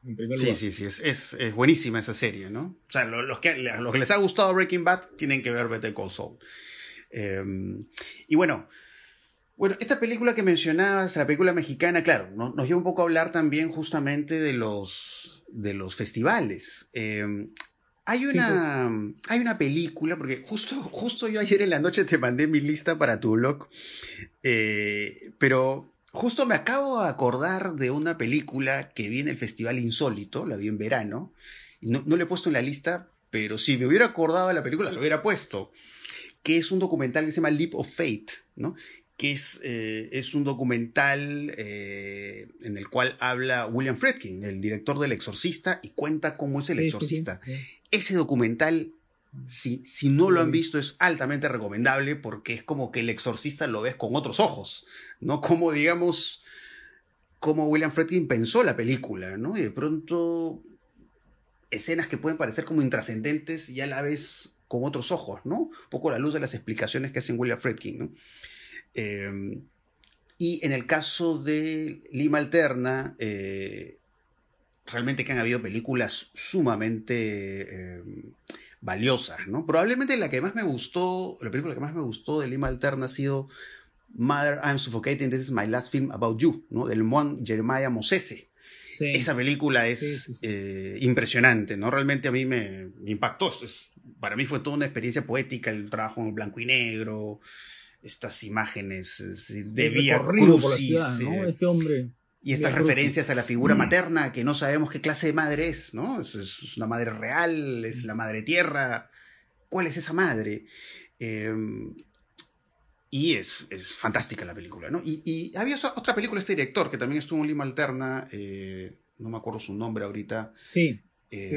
en primer Sí, lugar. sí, sí, es, es, es buenísima esa serie, ¿no? O sea, lo- los, que, los que les ha gustado Breaking Bad tienen que ver Better Call Saul. Eh, y bueno, bueno, esta película que mencionabas, la película mexicana, claro, no- nos lleva un poco a hablar también justamente de los, de los festivales. Eh, hay una, hay una película, porque justo, justo yo ayer en la noche te mandé mi lista para tu blog, eh, pero justo me acabo de acordar de una película que vi en el Festival Insólito, la vi en verano, no, no la he puesto en la lista, pero si me hubiera acordado de la película, lo hubiera puesto, que es un documental que se llama Leap of Fate, ¿no? que es, eh, es un documental eh, en el cual habla William Friedkin, el director del Exorcista, y cuenta cómo es el Sí, sí, sí. exorcista. Ese documental, si, si no lo han visto, es altamente recomendable porque es como que el exorcista lo ves con otros ojos, ¿no? Como, digamos, como William Friedkin pensó la película, ¿no? Y de pronto escenas que pueden parecer como intrascendentes y a la vez con otros ojos, ¿no? Un poco a la luz de las explicaciones que hacen William Friedkin, ¿no? Eh, y en el caso de Lima Alterna, eh, realmente que han habido películas sumamente eh, valiosas, ¿no? Probablemente la que más me gustó, la película que más me gustó de Lima Alterna ha sido Mother, I'm Suffocating, This is My Last Film About You, ¿no? Del Juan Jeremiah Mosese. Sí. Esa película es Sí, sí, sí. eh, impresionante, ¿no? Realmente a mí me, me impactó. Es- para mí fue toda una experiencia poética, el trabajo en blanco y negro, estas imágenes de El Vía por la Crucis, ciudad, ¿no? Este hombre. Y estas Crucis. referencias a la figura Mm. materna, que no sabemos qué clase de madre es, ¿no? Es, es una madre real, es la madre tierra. ¿Cuál es esa madre? Eh, y es, es fantástica la película, ¿no? Y, y había otra- otra película, este director, que también estuvo en Lima Alterna, eh, no me acuerdo su nombre ahorita, Sí. eh, Sí.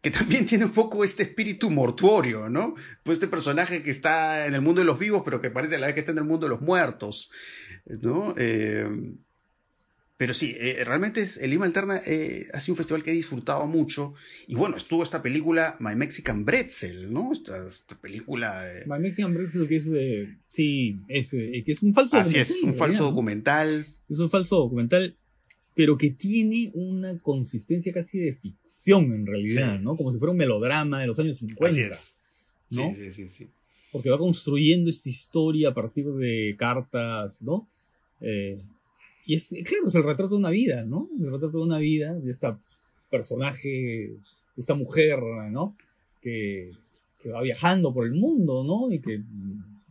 que también tiene un poco este espíritu mortuorio, ¿no? Pues este personaje que está en el mundo de los vivos, pero que parece a la vez que está en el mundo de los muertos, ¿no? Pero sí, eh, realmente es, el Lima Alterna eh, ha sido un festival que he disfrutado mucho. Y bueno, estuvo esta película My Mexican Bretzel, ¿no? Esta, esta película... eh, My Mexican Breakfast, que es. eh, sí, es, eh, que es un falso así es, documental, un falso documental. Es un falso documental, pero que tiene una consistencia casi de ficción en realidad, Sí. ¿no? Como si fuera un melodrama de los años 50. Así es. Sí, sí, sí, sí. Porque va construyendo esta historia a partir de cartas, ¿no? Eh, y es, claro, es el retrato de una vida, ¿no? El retrato de una vida, de esta personaje, de esta mujer, ¿no? Que, que va viajando por el mundo, ¿no? Y que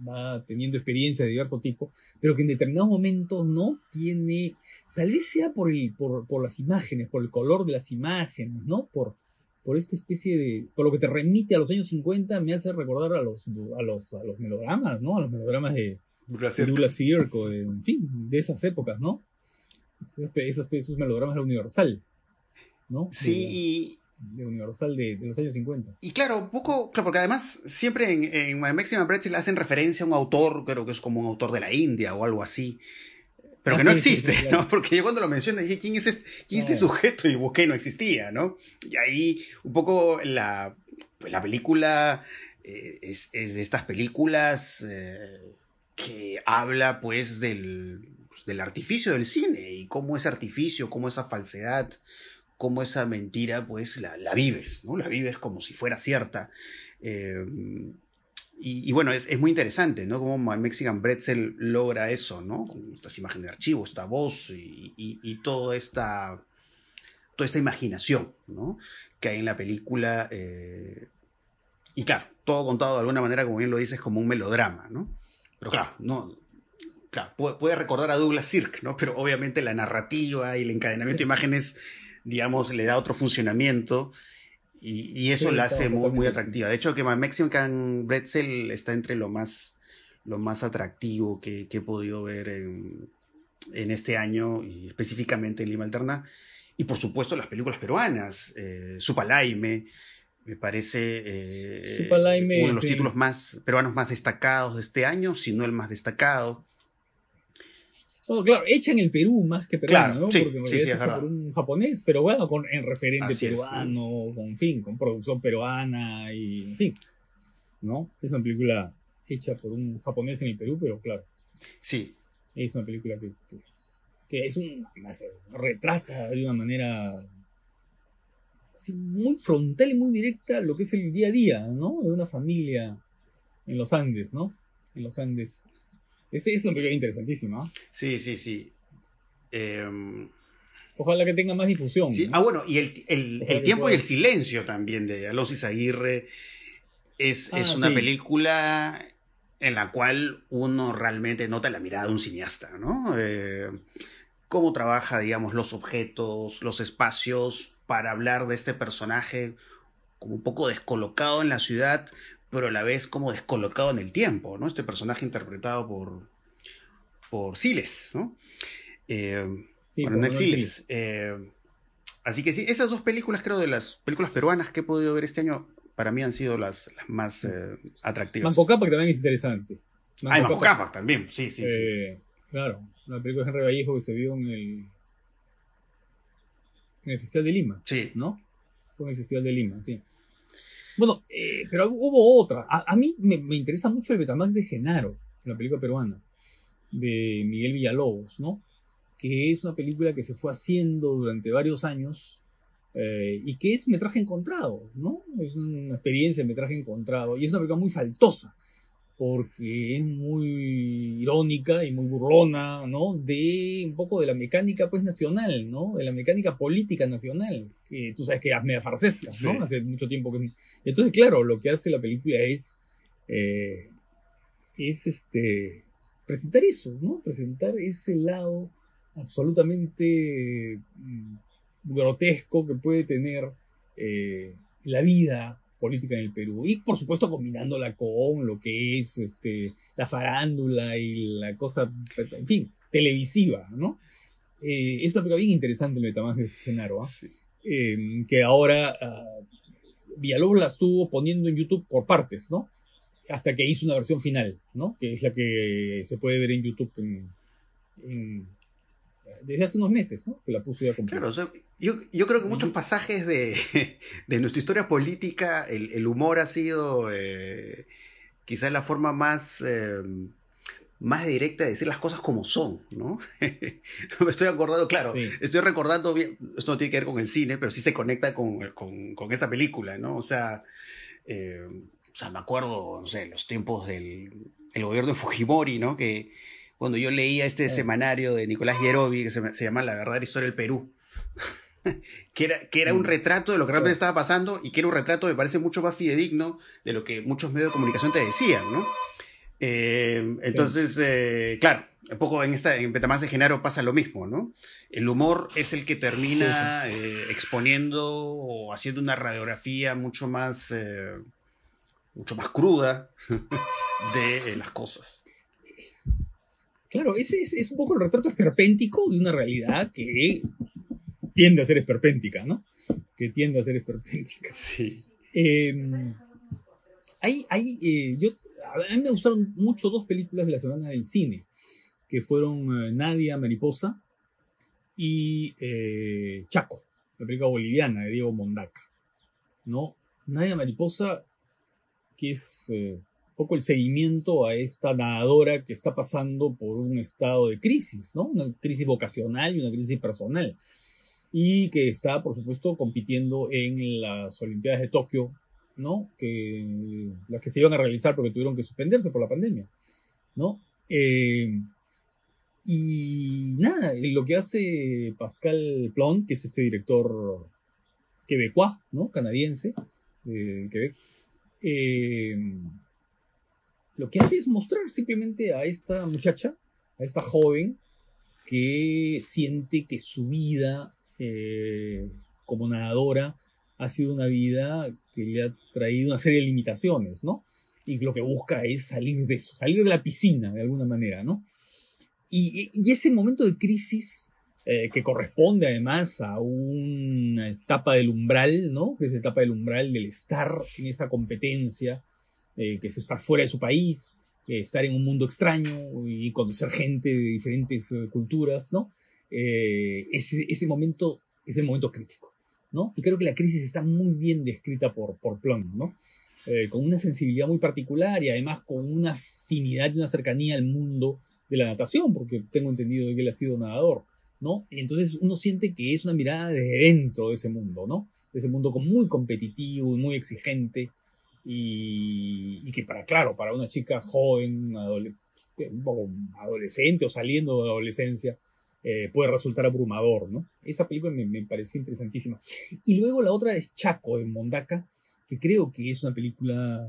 va teniendo experiencia de diverso tipo, pero que en determinados momentos no tiene, tal vez sea por, el, por, por las imágenes, por el color de las imágenes, ¿no? Por, por esta especie de, por lo que te remite a los años 50, me hace recordar a los, a los, a los melodramas, ¿no? A los melodramas de Douglas Sirk, o de, en fin, de esas épocas, ¿no? Esos, esos melodramas de la Universal, ¿no? Sí, de Universal de, de, los años 50. Y claro, un poco, claro, porque además siempre en, en Maximum Pretzel hacen referencia a un autor, creo que es como un autor de la India o algo así, pero ah, que no existe, sí, ¿no? Porque yo cuando lo mencioné dije, ¿quién es este, quién es este sujeto? Y busqué y no existía, ¿no? Y ahí un poco la, pues la película eh, es, es, de estas películas eh, que habla pues del, pues, del artificio del cine y cómo ese artificio, cómo esa falsedad, cómo esa mentira, pues la, la, vives, ¿no? La vives como si fuera cierta. Eh, y, bueno, es, es, muy interesante, ¿no? Cómo Mexican Bretzel logra eso, ¿no? Con estas imágenes de archivo, esta voz y, y, y toda esta toda esta imaginación, ¿no? Que hay en la película. Eh, y claro, todo contado de alguna manera, como bien lo dices, como un melodrama, ¿no? Pero claro, no, claro, puede, puede recordar a Douglas Sirk, ¿no? Pero obviamente la narrativa y el encadenamiento sí. de imágenes digamos, le da otro funcionamiento y, y eso sí, la hace muy, muy atractiva. De hecho, que Mexican Bretzel está entre lo más, lo más atractivo que, que he podido ver en, en, este año y específicamente en Lima Alterna. Y por supuesto las películas peruanas, eh, Supalaime, me parece eh, Supalaime, uno de los sí. títulos más peruanos más destacados de este año, si no el más destacado. Bueno, claro, hecha en el Perú más que peruano, claro, ¿no? Sí, Porque sí, es hecha por un japonés, pero bueno, con, en referente Así peruano, es, con fin, con producción peruana y en fin. ¿No? Es una película hecha por un japonés en el Perú, pero claro. Sí. Es una película que, que, que es un. Retrata de una manera así muy frontal y muy directa lo que es el día a día, ¿no? De una familia en los Andes, ¿no? En los Andes es, es una película interesantísima. Sí, sí, sí. Eh... Ojalá que tenga más difusión. Sí. ¿no? Ah, bueno, y el, el, el tiempo pueda... y el silencio también de Alosis Aguirre es, ah, es una sí. película en la cual uno realmente nota la mirada de un cineasta, ¿no? Eh, cómo trabaja, digamos, los objetos, los espacios para hablar de este personaje como un poco descolocado en la ciudad, pero a la vez como descolocado en el tiempo, ¿no? Este personaje interpretado por, por Siles, ¿no? Eh, sí, bueno, no es Siles. Eh, así que sí, esas dos películas, creo, de las películas peruanas que he podido ver este año, para mí han sido las, las más eh, atractivas. Manco Cápac también es interesante. Manco ah, Manco Cápac también, sí, sí, sí. Claro, la película de Henry Vallejo que se vio en el, en el Festival de Lima. Sí. ¿No? Fue en el Festival de Lima, sí. Bueno, eh, pero hubo otra. A, a mí me, me, interesa mucho el Betamax de Genaro, la película peruana, de Miguel Villalobos, ¿no? Que es una película que se fue haciendo durante varios años eh, y que es metraje encontrado, ¿no? Es una experiencia de metraje encontrado y es una película muy faltosa porque es muy irónica y muy burlona, ¿no? De un poco de la mecánica, pues, nacional, ¿no? De la mecánica política nacional, que tú sabes que es media farsesca, ¿no? Sí. Hace mucho tiempo que... Entonces, claro, lo que hace la película es, eh, es este, presentar eso, ¿no? Presentar ese lado absolutamente mm, grotesco que puede tener eh, la vida política en el Perú y por supuesto combinándola con lo que es este la farándula y la cosa en fin televisiva no eh, es una película bien interesante el Metamax de Genaro ¿eh? sí. eh, que ahora uh, Villalobos la estuvo poniendo en YouTube por partes no hasta que hizo una versión final no que es la que se puede ver en YouTube en, en, desde hace unos meses no que la puso ya completa claro o sea yo, yo, creo que muchos pasajes de, *laughs* de nuestra historia política, el, el humor ha sido eh, quizás la forma más, eh, más directa de decir las cosas como son, ¿no? *laughs* Me estoy acordando, claro, sí. estoy recordando bien, esto no tiene que ver con el cine, pero sí se conecta con, con, con esa película, ¿no? O sea, eh, o sea, me acuerdo, no sé, los tiempos del el gobierno de Fujimori, ¿no? Que cuando yo leía este sí. semanario de Nicolás Yerovi, que se, se llama La verdadera historia del Perú, *laughs* que era, que era un retrato de lo que realmente estaba pasando y que era un retrato, me parece, mucho más fidedigno de lo que muchos medios de comunicación te decían, ¿no? Eh, entonces, eh, claro, un poco en esta, en Betamax de Genaro pasa lo mismo, ¿no? El humor es el que termina eh, exponiendo o haciendo una radiografía mucho más, mucho más cruda *laughs* de las cosas. Claro, ese es, un poco el retrato esperpéntico de una realidad que tiende a ser esperpéntica, ¿no? Que tiende a ser esperpéntica. Sí. Em, hay, hay, yo, a mí me gustaron mucho dos películas de la semana del cine, que fueron eh, Nadia Mariposa y eh, Chaco, la película boliviana de Diego Mondaca. ¿no? Nadia Mariposa, que es eh, poco el seguimiento a esta nadadora que está pasando por un estado de crisis, ¿no? Una crisis vocacional y una crisis personal. Y que está, por supuesto, compitiendo en las Olimpiadas de Tokio ¿no? Que, las que se iban a realizar porque tuvieron que suspenderse por la pandemia, ¿no? Eh, y nada, lo que hace Pascal Plon, que es este director quebecois, ¿no? Canadiense, de Quebec, eh, lo que hace es mostrar simplemente a esta muchacha, a esta joven, que siente que su vida eh, como nadadora ha sido una vida que le ha traído una serie de limitaciones, ¿no? Y lo que busca es salir de eso, salir de la piscina de alguna manera, ¿no? Y, ese momento de crisis eh, que corresponde además a una etapa del umbral, ¿no? Que es la etapa del umbral del estar en esa competencia, eh, que es estar fuera de su país, eh, estar en un mundo extraño y conocer gente de diferentes culturas, ¿no? ese, ese momento es el momento crítico. Y creo que la crisis está muy bien descrita por, por Plum, ¿no? Eh, con una sensibilidad muy particular y además con una afinidad y una cercanía al mundo de la natación, porque tengo entendido que él ha sido nadador, ¿no? Entonces uno siente que es una mirada de dentro de ese mundo, ¿no? De ese mundo muy competitivo y muy exigente y, que para, claro, para una chica joven, un poco adolescente o saliendo de la adolescencia, eh, puede resultar abrumador, ¿no? Esa película me, pareció interesantísima. Y luego la otra es Chaco, de Mondaca, que creo que es una película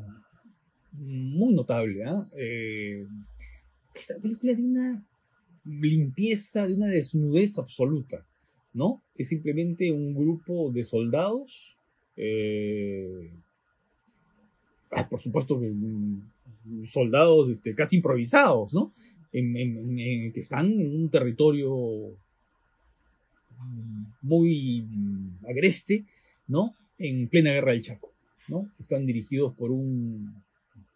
muy notable, ¿ah? ¿eh? Esa película de una limpieza, de una desnudez absoluta, ¿no? Es simplemente un grupo de soldados, eh, ah, por supuesto mm, soldados este, casi improvisados, ¿no? que están en un territorio muy agreste, ¿no? En plena guerra del Chaco, ¿no? Están dirigidos por un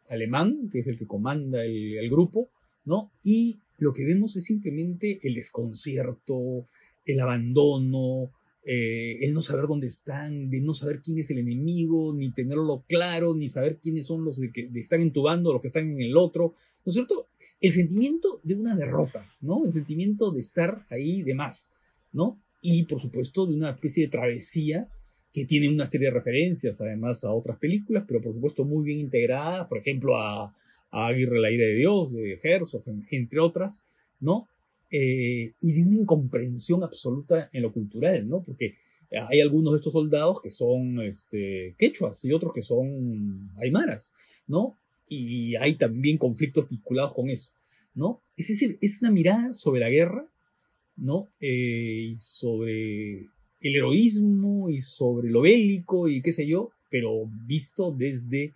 alemán, que es el que comanda el, grupo, ¿no? Y lo que vemos es simplemente el desconcierto, el abandono, eh, el no saber dónde están, de no saber quién es el enemigo, ni tenerlo claro, ni saber quiénes son los que están en tu los que están en el otro, ¿no es cierto? El sentimiento de una derrota, ¿no? El sentimiento de estar ahí de más, ¿no? Y por supuesto de una especie de travesía que tiene una serie de referencias además a otras películas, pero por supuesto muy bien integradas, por ejemplo a, a Aguirre la ira de Dios, de Herzog, entre otras, ¿no? Eh, y de una incomprensión absoluta en lo cultural, ¿no? Porque hay algunos de estos soldados que son este, quechuas y otros que son aymaras, ¿no? Y hay también conflictos vinculados con eso, ¿no? Es decir, es una mirada sobre la guerra, ¿no? Eh, y sobre el heroísmo y sobre lo bélico y qué sé yo, pero visto desde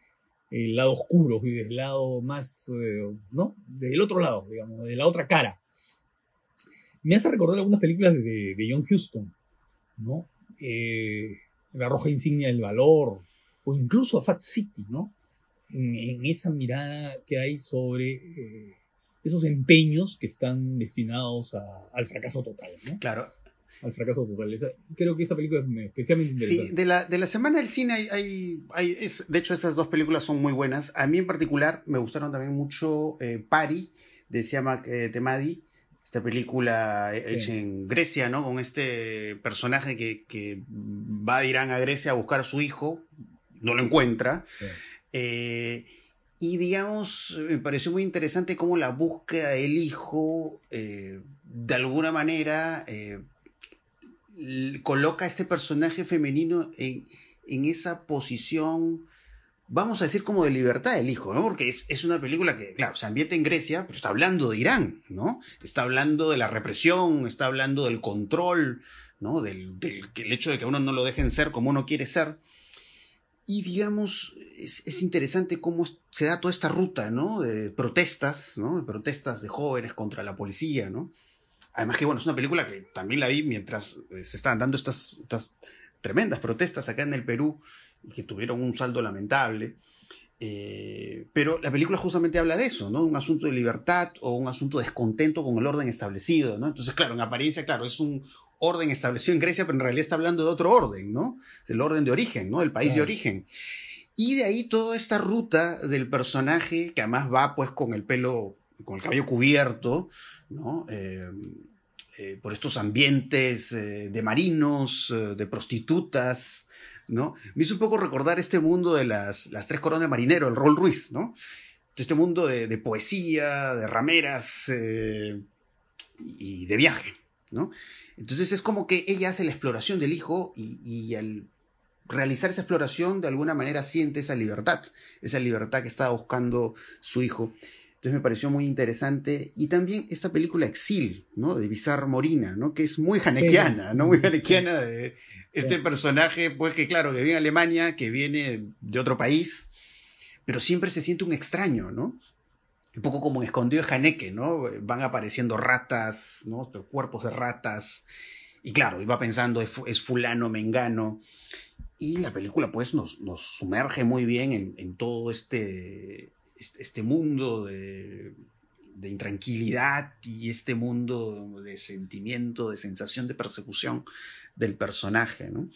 el lado oscuro y desde el lado más, eh, ¿no? Del otro lado, digamos, de la otra cara, me hace recordar algunas películas de, de John Huston, ¿no? Eh, la roja insignia del valor, o incluso a Fat City, ¿no? En, esa mirada que hay sobre eh, esos empeños que están destinados al fracaso total, ¿no? Claro. Al fracaso total. creo que esa película es especialmente interesante. Sí, de la, de la semana del cine hay, hay, es, de hecho esas dos películas son muy buenas. A mí en particular me gustaron también mucho eh, Pari, de Siamak Temadi, esta película hecha en Grecia, ¿no? Con este personaje que, va de Irán a Grecia a buscar a su hijo, no lo encuentra. Eh, y digamos, me pareció muy interesante cómo la búsqueda del hijo, eh, de alguna manera, eh, coloca a este personaje femenino en, en esa posición vamos a decir como de libertad del hijo, ¿no? Porque es, es, una película que, claro, se ambienta en Grecia, pero está hablando de Irán, ¿no? Está hablando de la represión, está hablando del control, ¿no? Del, del el hecho de que a uno no lo dejen ser como uno quiere ser. Y digamos, es, es, interesante cómo se da toda esta ruta, ¿no? De protestas, ¿no? De protestas de jóvenes contra la policía, ¿no? Además que, bueno, es una película que también la vi mientras eh, se estaban dando estas, estas tremendas protestas acá en el Perú y que tuvieron un saldo lamentable. Eh, pero la película justamente habla de eso, ¿no? Un asunto de libertad o un asunto de descontento con el orden establecido, ¿no? Entonces, claro, en apariencia, claro, es un orden establecido en Grecia, pero en realidad está hablando de otro orden, ¿no? El orden de origen, ¿no? El país claro. de origen. Y de ahí toda esta ruta del personaje que además va pues con el pelo, con el cabello cubierto, ¿no? Eh, eh, por estos ambientes de marinos, de prostitutas, ¿no? Me hizo un poco recordar este mundo de las, las tres coronas de marinero, el Rol Ruiz, ¿no? Este mundo de, poesía, de rameras y de viaje, ¿no? Entonces es como que ella hace la exploración del hijo y, y al realizar esa exploración de alguna manera siente esa libertad, esa libertad que estaba buscando su hijo. Entonces me pareció muy interesante. Y también esta película Exil, ¿no? De Bizarre Morina, ¿no? Que es muy janequiana, sí. ¿no? Muy janequiana de este sí. personaje, pues que claro, que viene de Alemania, que viene de otro país, pero siempre se siente un extraño, ¿no? Un poco como en Escondido de Janeque, ¿no? Van apareciendo ratas, ¿no? Cuerpos de ratas. Y claro, iba pensando, es, fulano, mengano. Y la película, pues, nos, nos sumerge muy bien en, en todo este, este mundo de, de, intranquilidad y este mundo de sentimiento, de sensación de persecución del personaje, ¿no?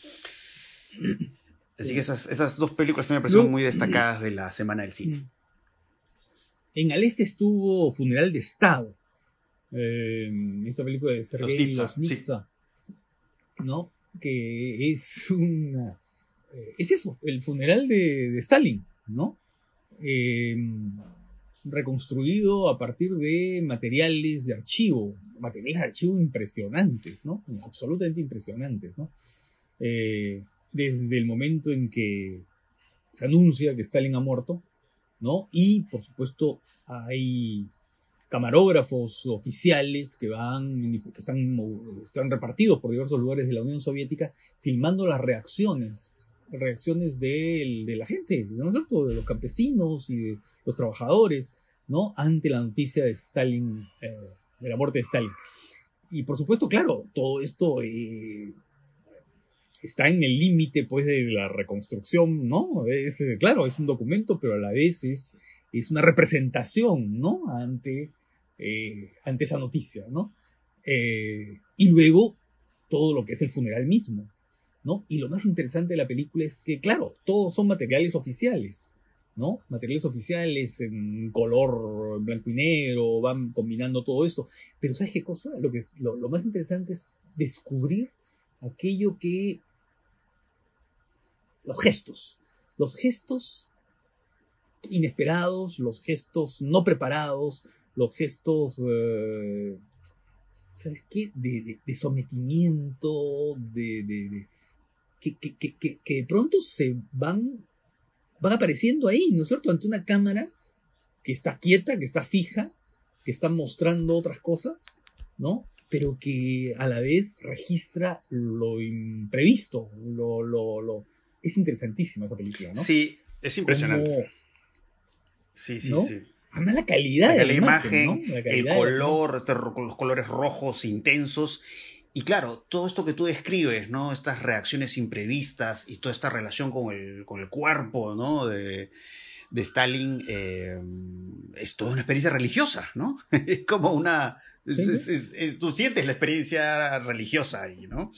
Así que esas, esas dos películas me parecieron muy destacadas de la Semana del Cine. En Al Este estuvo Funeral de Estado. Eh, esta película de Sergei Losnitsa, sí. ¿no? Que es una... Eh, es eso, el funeral de, de Stalin, ¿no? Eh, reconstruido a partir de materiales de archivo, materiales de archivo impresionantes, ¿no? Absolutamente impresionantes, ¿no? Eh, desde el momento en que se anuncia que Stalin ha muerto, ¿no? Y, por supuesto, hay camarógrafos oficiales que van, que están, están repartidos por diversos lugares de la Unión Soviética, filmando las reacciones reacciones de, la gente, ¿no es cierto? De los campesinos y de los trabajadores, ¿no? Ante la noticia de Stalin, eh, de la muerte de Stalin. Y por supuesto, claro, todo esto eh, está en el límite, pues, de la reconstrucción, ¿no? Es, claro, es un documento, pero a la vez es, es una representación, ¿no? Ante, eh, ante esa noticia, ¿no? y luego todo lo que es el funeral mismo, Y lo más interesante de la película es que, claro, todos son materiales oficiales, ¿no? Materiales oficiales en color blanco y negro, van combinando todo esto. Pero ¿sabes qué cosa? Lo, que lo, más interesante es descubrir aquello que... Los gestos. Los gestos inesperados, los gestos no preparados, los gestos... Eh, ¿Sabes qué? De, sometimiento, de que, que, que, que, de pronto se van, van apareciendo ahí, ¿no es cierto? Ante una cámara que está quieta, que está fija, que está mostrando otras cosas, ¿no? Pero que a la vez registra lo imprevisto, lo, lo, lo... Es interesantísima esa película, ¿no? Sí, es impresionante. Como... Sí, sí, ¿no? sí. Además la calidad la, de la imagen, imagen ¿no? la el color, los colores rojos intensos y claro, todo esto que tú describes, ¿no? Estas reacciones imprevistas y toda esta relación con el, con el cuerpo, ¿no? De, de Stalin, eh, es toda una experiencia religiosa, ¿no? *laughs* Es como una... ¿Sí? Es, es, es, tú sientes la experiencia religiosa ahí, ¿no?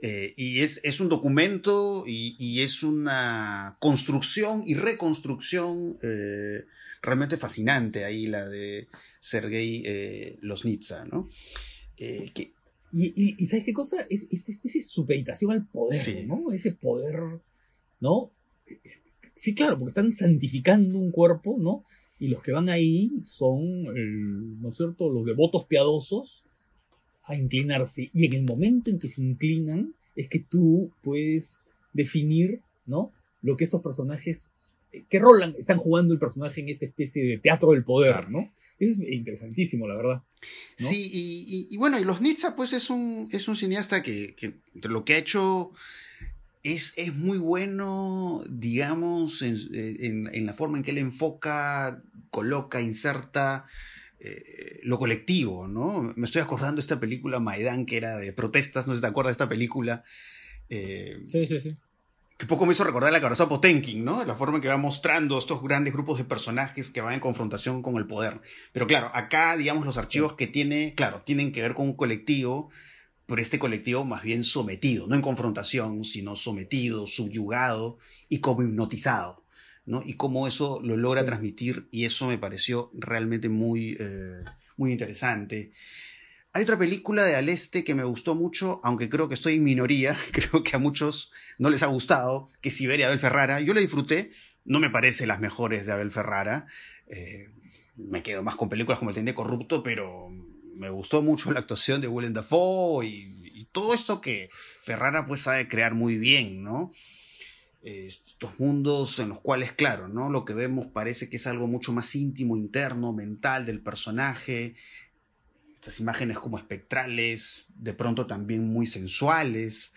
Eh, y es, es un documento y, y, es una construcción y reconstrucción eh, realmente fascinante ahí, la de Sergei Losnitsa, ¿no? Que, y, y, y, ¿sabes qué cosa? Es esta especie de supeditación al poder, Sí. ¿no? Ese poder, ¿no? Sí, claro, porque están santificando un cuerpo, ¿no? Y los que van ahí son, el, ¿no es cierto?, los devotos piadosos a inclinarse. Y en el momento en que se inclinan, es que tú puedes definir, ¿no? Lo que estos personajes qué rol están jugando el personaje en esta especie de teatro del poder, ¿no? Eso es interesantísimo, la verdad. Sí, y, bueno, y los Nitsa, pues es un, es un cineasta que, lo que ha hecho es, es muy bueno, digamos, en, la forma en que él enfoca, coloca, inserta eh, lo colectivo, ¿no? Me estoy acordando de esta película Maidán, que era de protestas, no sé si te acuerdas de esta película. Eh, sí, sí, sí que poco me hizo recordar la cabeza Potenkin, ¿no? La forma en que va mostrando estos grandes grupos de personajes que van en confrontación con el poder. Pero claro, acá, digamos, los archivos que tiene, claro, tienen que ver con un colectivo, pero este colectivo más bien sometido, no en confrontación, sino sometido, subyugado y como hipnotizado, ¿no? Y cómo eso lo logra transmitir, y eso me pareció realmente muy, eh, muy interesante. Hay otra película de Al Este que me gustó mucho, aunque creo que estoy en minoría, *laughs* creo que a muchos no les ha gustado, que es Siberia Abel Ferrara. Yo la disfruté, no me parece las mejores de Abel Ferrara. Eh, me quedo más con películas como El Tende Corrupto, pero me gustó mucho la actuación de Willem Dafoe y, y todo esto que Ferrara pues sabe crear muy bien, ¿no? estos mundos en los cuales, claro, ¿no? Lo que vemos parece que es algo mucho más íntimo, interno, mental del personaje, estas imágenes como espectrales, de pronto también muy sensuales,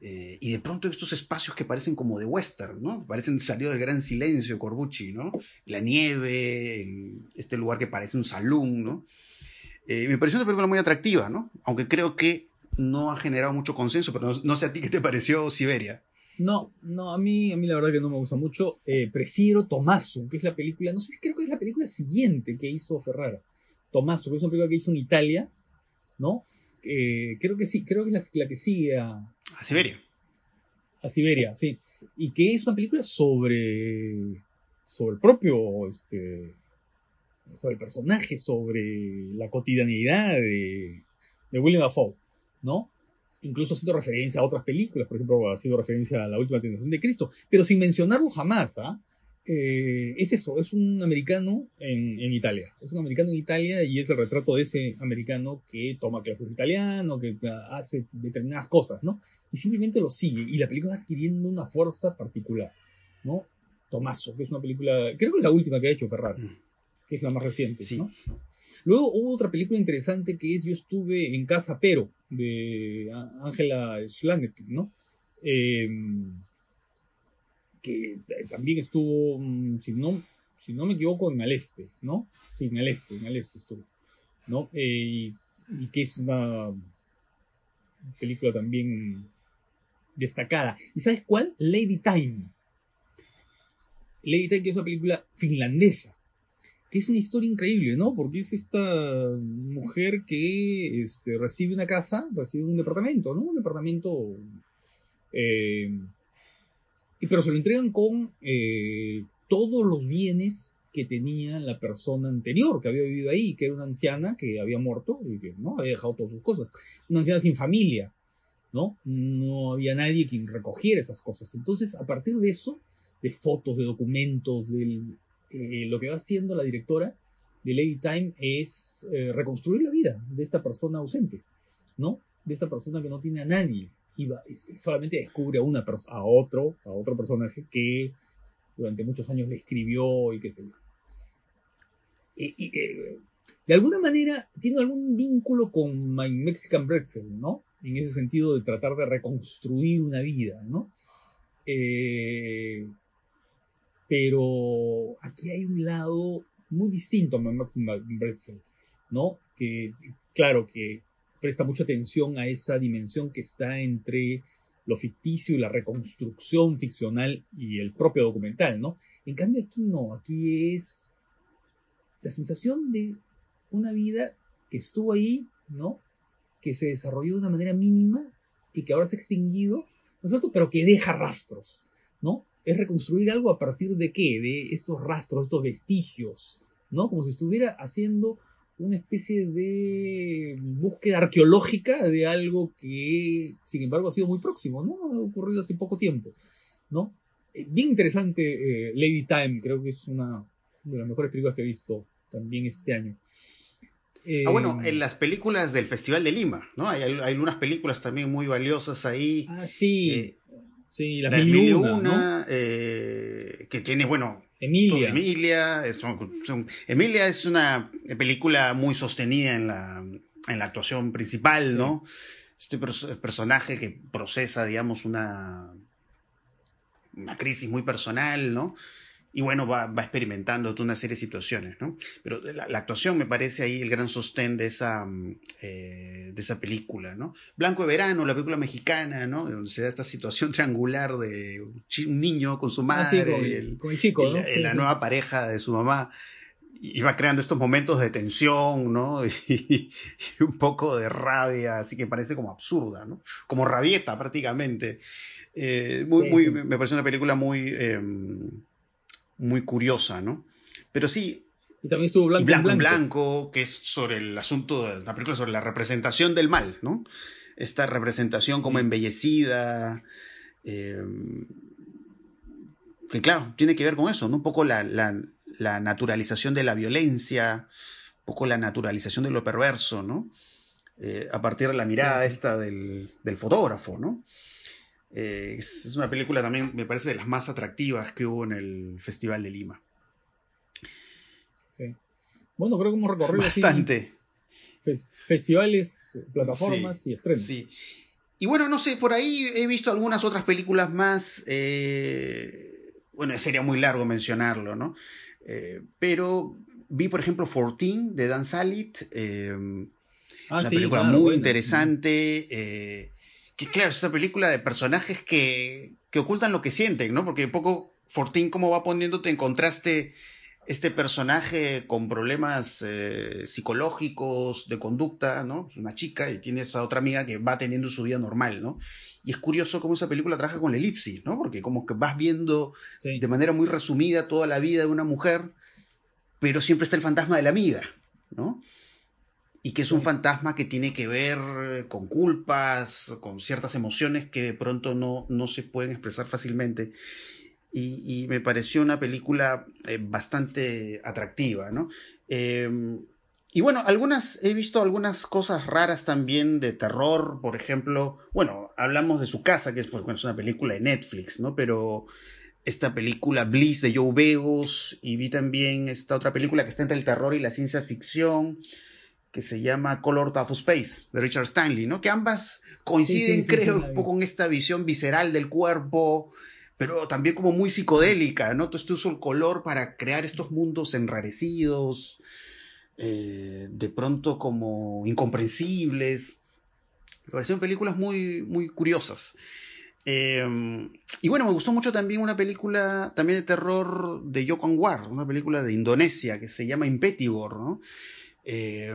eh, y de pronto estos espacios que parecen como de western, ¿no? Parecen salido del gran silencio, Corbucci, ¿no? La nieve, este lugar que parece un salón, ¿no? Eh, me pareció una película muy atractiva, ¿no? Aunque creo que no ha generado mucho consenso, pero no, sé a ti qué te pareció Siberia. No, no, a mí, a mí la verdad que no me gusta mucho. Eh, prefiero Tomaso, que es la película, no sé si creo que es la película siguiente que hizo Ferrara. Tomás, que es una película que hizo en Italia, ¿no? creo que sí, creo que es la, que sigue a, a Siberia. A Siberia, sí. Y que es una película sobre, sobre el propio, este, sobre el personaje, sobre la cotidianidad de, de William Dafoe, ¿no? Incluso haciendo referencia a otras películas, por ejemplo, haciendo referencia a La Última Tentación de Cristo, pero sin mencionarlo jamás, ¿ah? Eh, es eso, es un americano en, Italia. Es un americano en Italia y es el retrato de ese americano que toma clases de italiano, que hace determinadas cosas, ¿no? Y simplemente lo sigue. Y la película va adquiriendo una fuerza particular, ¿no? Tomaso, que es una película, creo que es la última que ha hecho Ferrari, mm. que es la más reciente, ¿no? Luego hubo otra película interesante que es Yo estuve en casa, pero, de Angela Schlanger, ¿no? Eh, que eh, también estuvo, si no, si no me equivoco, en el este, ¿no? Sí, en el este, en el este estuvo, ¿no? Eh, y, que es una película también destacada. ¿Y sabes cuál? Lady Time. Lady Time, que es una película finlandesa, que es una historia increíble, ¿no? Porque es esta mujer que este, recibe una casa, recibe un departamento, ¿no? Un departamento eh, pero se lo entregan con eh, todos los bienes que tenía la persona anterior que había vivido ahí, que era una anciana que había muerto y que no había dejado todas sus cosas. Una anciana sin familia, ¿no? No había nadie quien recogiera esas cosas. Entonces, a partir de eso, de fotos, de documentos, de eh, lo que va haciendo la directora de Lady Time es eh, reconstruir la vida de esta persona ausente, ¿no? De esta persona que no tiene a nadie y solamente descubre a una a otro, a otro personaje que durante muchos años le escribió y qué sé yo. Y, eh, de alguna manera tiene algún vínculo con My Mexican Pretzel, ¿no? En ese sentido de tratar de reconstruir una vida, ¿no? Eh, pero aquí hay un lado muy distinto a My Mexican Pretzel, ¿no? Que, claro, que presta mucha atención a esa dimensión que está entre lo ficticio y la reconstrucción ficcional y el propio documental, ¿no? En cambio aquí no, aquí es la sensación de una vida que estuvo ahí, ¿no? Que se desarrolló de una manera mínima y que ahora se ha extinguido, ¿no es cierto? Pero que deja rastros, ¿no? Es reconstruir algo a partir de qué? De estos rastros, estos vestigios, ¿no? Como si estuviera haciendo una especie de búsqueda arqueológica de algo que, sin embargo, ha sido muy próximo, ¿no? Ha ocurrido hace poco tiempo, ¿no? Eh, bien interesante eh, Lady Time, creo que es una de las mejores películas que he visto también este año. ah, bueno, eh, en las películas del Festival de Lima, ¿no? Hay, hay, algunas películas también muy valiosas ahí. Ah, sí. Sí, la, La mil y Mil y una, Una, ¿no? que tiene, bueno, Emilia. Emilia. es- son- son- Emilia es una película muy sostenida en la, en la actuación principal, ¿no? Este pers- personaje que procesa, digamos, una, una crisis muy personal, ¿no? Y bueno, va, va experimentando toda una serie de situaciones, ¿no? Pero la, la actuación me parece ahí el gran sostén de esa, mm, eh, de esa película, ¿no? Blanco de Verano, la película mexicana, ¿no? Donde se da esta situación triangular de un niño con su Ah, madre, sí, con, y el, con el chico, y ¿no? la, Sí, la sí. nueva pareja de su mamá y va creando estos momentos de tensión, ¿no? *laughs* Y, y un poco de rabia, así que parece como absurda, ¿no? Como rabieta prácticamente. Eh, muy, Sí, muy, sí. Me parece una película muy, eh, muy curiosa, ¿no? Pero sí, Y también estuvo Blanco, y Blanco en Blanco. Blanco, que es sobre el asunto de la película sobre la representación del mal, ¿no? Esta representación como embellecida, eh, que claro, tiene que ver con eso, ¿no? Un poco la, la- la naturalización de la violencia, un poco la naturalización de lo perverso, ¿no? Eh, a partir de la mirada sí. esta del, del fotógrafo, ¿no? Eh, es, es una película también, me parece, de las más atractivas que hubo en el Festival de Lima. Sí. Bueno, creo que hemos recorrido Bastante. fe- festivales, plataformas Sí, y estrenos. Sí. Y bueno, no sé, por ahí he visto algunas otras películas más. eh, bueno, sería muy largo mencionarlo, ¿no? Eh, pero vi, por ejemplo, 14 de Dan Salit. Ah, una sí, película claro, muy bueno. interesante. Que claro, es una película de personajes que, que ocultan lo que sienten, ¿no? Porque un poco 14 como va poniéndote en contraste este personaje con problemas eh, psicológicos, de conducta, ¿no? Es una chica y tiene esa otra amiga que va teniendo su vida normal, ¿no? Y es curioso cómo esa película trabaja con la elipsis, ¿no? Porque como que vas viendo Sí. de manera muy resumida toda la vida de una mujer, pero siempre está el fantasma de la amiga, ¿no? Y que es un fantasma que tiene que ver con culpas, con ciertas emociones que de pronto no, no se pueden expresar fácilmente. Y, me pareció una película eh, bastante atractiva, ¿no? Eh, y bueno, algunas, he visto algunas cosas raras también de terror, por ejemplo, bueno, hablamos de su casa, que es, pues, bueno, es una película de Netflix, ¿no? Pero esta película Bliss de Joe Begos, y vi también esta otra película que está entre el terror y la ciencia ficción, que se llama Color of Space, de Richard Stanley, ¿no? Que ambas coinciden, Sí, sí, sí, creo, un poco en esta visión visceral del cuerpo, pero también como muy psicodélica, ¿no? Todo este uso el color para crear estos mundos enrarecidos, eh, de pronto como incomprensibles. Me parecieron películas muy, muy curiosas. Eh, y bueno, me gustó mucho también una película también de terror de Joko Anwar, una película de Indonesia que se llama Impetigor, ¿no? Eh,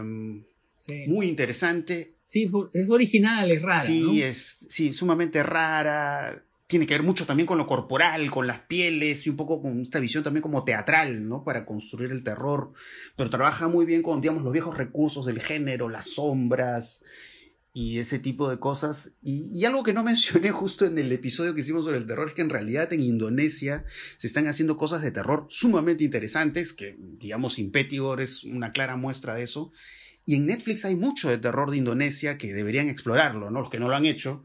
Sí. muy interesante. Sí, es original, es rara. sí, ¿no? es sí, sumamente rara. Tiene que ver mucho también con lo corporal, con las pieles y un poco con esta visión también como teatral, ¿no? Para construir el terror. Pero trabaja muy bien con, digamos, los viejos recursos del género, las sombras y ese tipo de cosas. Y, algo que no *laughs* mencioné justo en el episodio que hicimos sobre el terror es que en realidad en Indonesia se están haciendo cosas de terror sumamente interesantes, que digamos Impetigor es una clara muestra de eso. Y en Netflix hay mucho de terror de Indonesia que deberían explorarlo, ¿no? Los que no lo han hecho,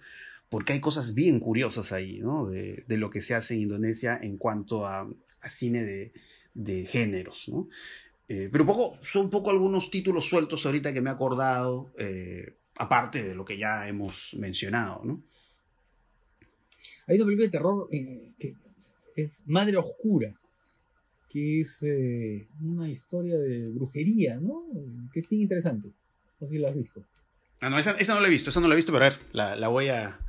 porque hay cosas bien curiosas ahí, ¿no? De, lo que se hace en Indonesia en cuanto a, cine de, géneros, ¿no? Eh, pero poco, son un poco algunos títulos sueltos ahorita que me he acordado, eh, aparte de lo que ya hemos mencionado, ¿no? Hay una película de terror eh, que es Madre Oscura, que es eh, una historia de brujería, ¿no? Que es bien interesante. No sé si la has visto. Ah, no, esa, esa no la he visto, esa no la he visto, pero a ver, la, la voy a.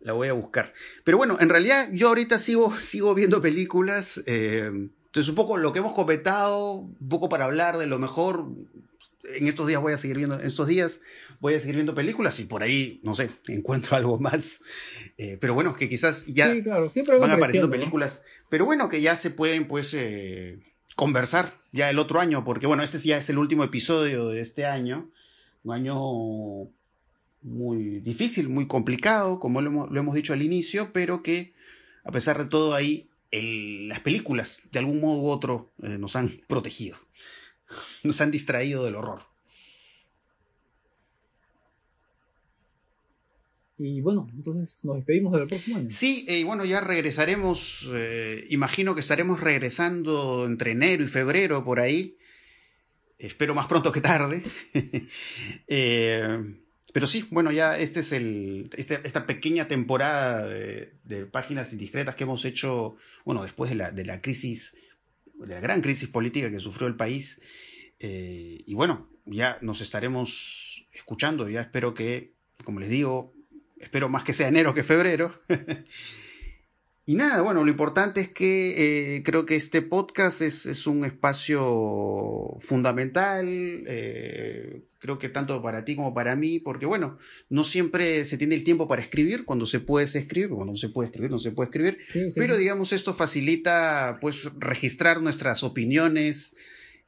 La voy a buscar. Pero bueno, en realidad yo ahorita sigo, sigo viendo películas. eh, entonces, un poco lo que hemos comentado, un poco para hablar de lo mejor. En estos días voy a seguir viendo, en estos días voy a seguir viendo películas y por ahí, no sé, *laughs* encuentro algo más. Eh, pero bueno, que quizás ya sí, claro, siempre algo van apareciendo películas. Pero bueno, que ya se pueden, pues, eh, conversar ya el otro año, porque bueno, este ya es el último episodio de este año. Un año muy difícil, muy complicado, como lo hemos, lo hemos dicho al inicio, pero que a pesar de todo ahí, el- las películas, de algún modo u otro, eh, nos han protegido. *laughs* Nos han distraído del horror. Y bueno, entonces nos despedimos del próximo año. Sí, y bueno, ya regresaremos, eh, imagino que estaremos regresando entre enero y febrero por ahí. Espero más pronto que tarde. *laughs* eh, pero sí, bueno, ya este es el, este, esta pequeña temporada de, de, páginas indiscretas que hemos hecho, bueno, después de la, de la crisis, de la gran crisis política que sufrió el país. Eh, y bueno, ya nos estaremos escuchando, ya espero que, como les digo, espero más que sea enero que febrero. *laughs* Y nada, bueno, lo importante es que eh, creo que este podcast es, es un espacio fundamental, eh, creo que tanto para ti como para mí, porque bueno, no siempre se tiene el tiempo para escribir, cuando se puede se escribe, cuando no se puede escribir, no se puede escribir, sí, sí. pero digamos esto facilita pues registrar nuestras opiniones,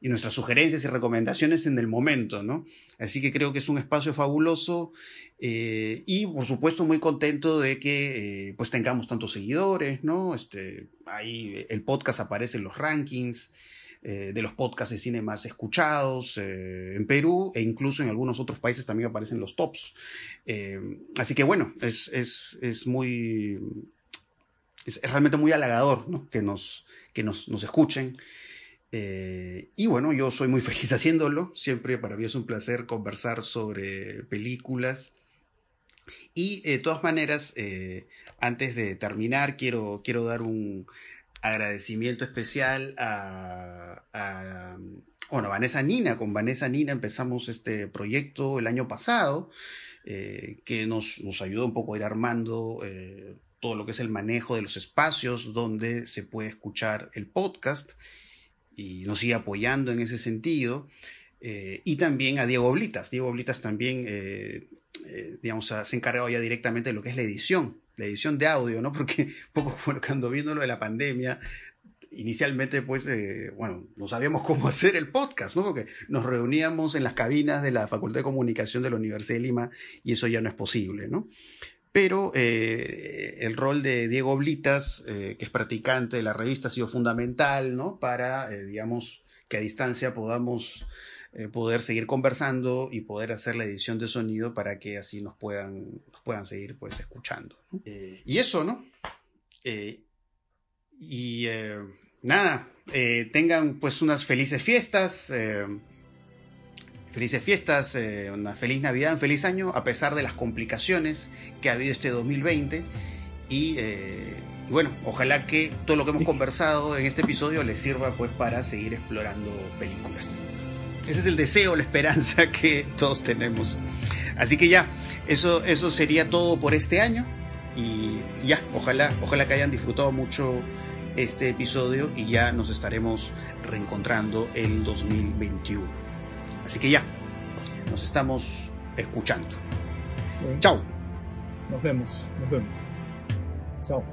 y nuestras sugerencias y recomendaciones en el momento, ¿no? Así que creo que es un espacio fabuloso eh, y por supuesto muy contento de que eh, pues tengamos tantos seguidores, ¿no? Este, ahí el podcast aparece en los rankings eh, de los podcasts de cine más escuchados eh, en Perú e incluso en algunos otros países también aparecen los tops. Eh, así que bueno, es, es, es muy... Es realmente muy halagador ¿no? que, nos, que nos, nos escuchen. Y bueno, yo soy muy *laughs* feliz haciéndolo. Siempre para mí es un placer conversar sobre películas. Y de todas maneras, antes de terminar, quiero, quiero dar un agradecimiento especial a, bueno, Vanessa Nina. Con Vanessa Nina empezamos este proyecto el año pasado, eh, que nos, nos, ayudó un poco a ir armando eh, todo lo que es el manejo de los espacios donde se puede escuchar el podcast y nos sigue apoyando en ese sentido. Eh, y también a Diego Oblitas. Diego Oblitas también, digamos, se ha encargado ya directamente de lo que es la edición, la edición de audio, ¿no? *laughs* Porque poco cuando viendo lo de la pandemia, inicialmente, pues, bueno, no sabíamos cómo *laughs* hacer el podcast, ¿no? Porque nos reuníamos en las cabinas de la Facultad de Comunicación de la Universidad de Lima y eso ya no es posible, ¿no? Pero eh, el rol de Diego Blitas, eh, que es practicante de la revista, ha sido fundamental, ¿no? Para, eh, digamos, que a distancia podamos eh, poder seguir conversando y poder hacer la edición de sonido para que así nos puedan, puedan seguir, pues, escuchando. ¿no? y eso, ¿no? y nada, tengan, pues, unas felices fiestas. Felices fiestas, eh, una feliz Navidad, un feliz año, a pesar de las complicaciones que ha habido este 2020. Y, eh, y, bueno, ojalá que todo lo que hemos *laughs* conversado en este episodio les sirva pues para seguir explorando películas. Ese es el deseo, la esperanza *laughs* que todos tenemos. Así que ya, eso, eso sería todo por este año. Y ya, ojalá, ojalá que hayan disfrutado mucho este episodio y ya nos estaremos reencontrando el 2021. Así que ya, nos estamos escuchando. Chao. Nos vemos, nos vemos. Chao.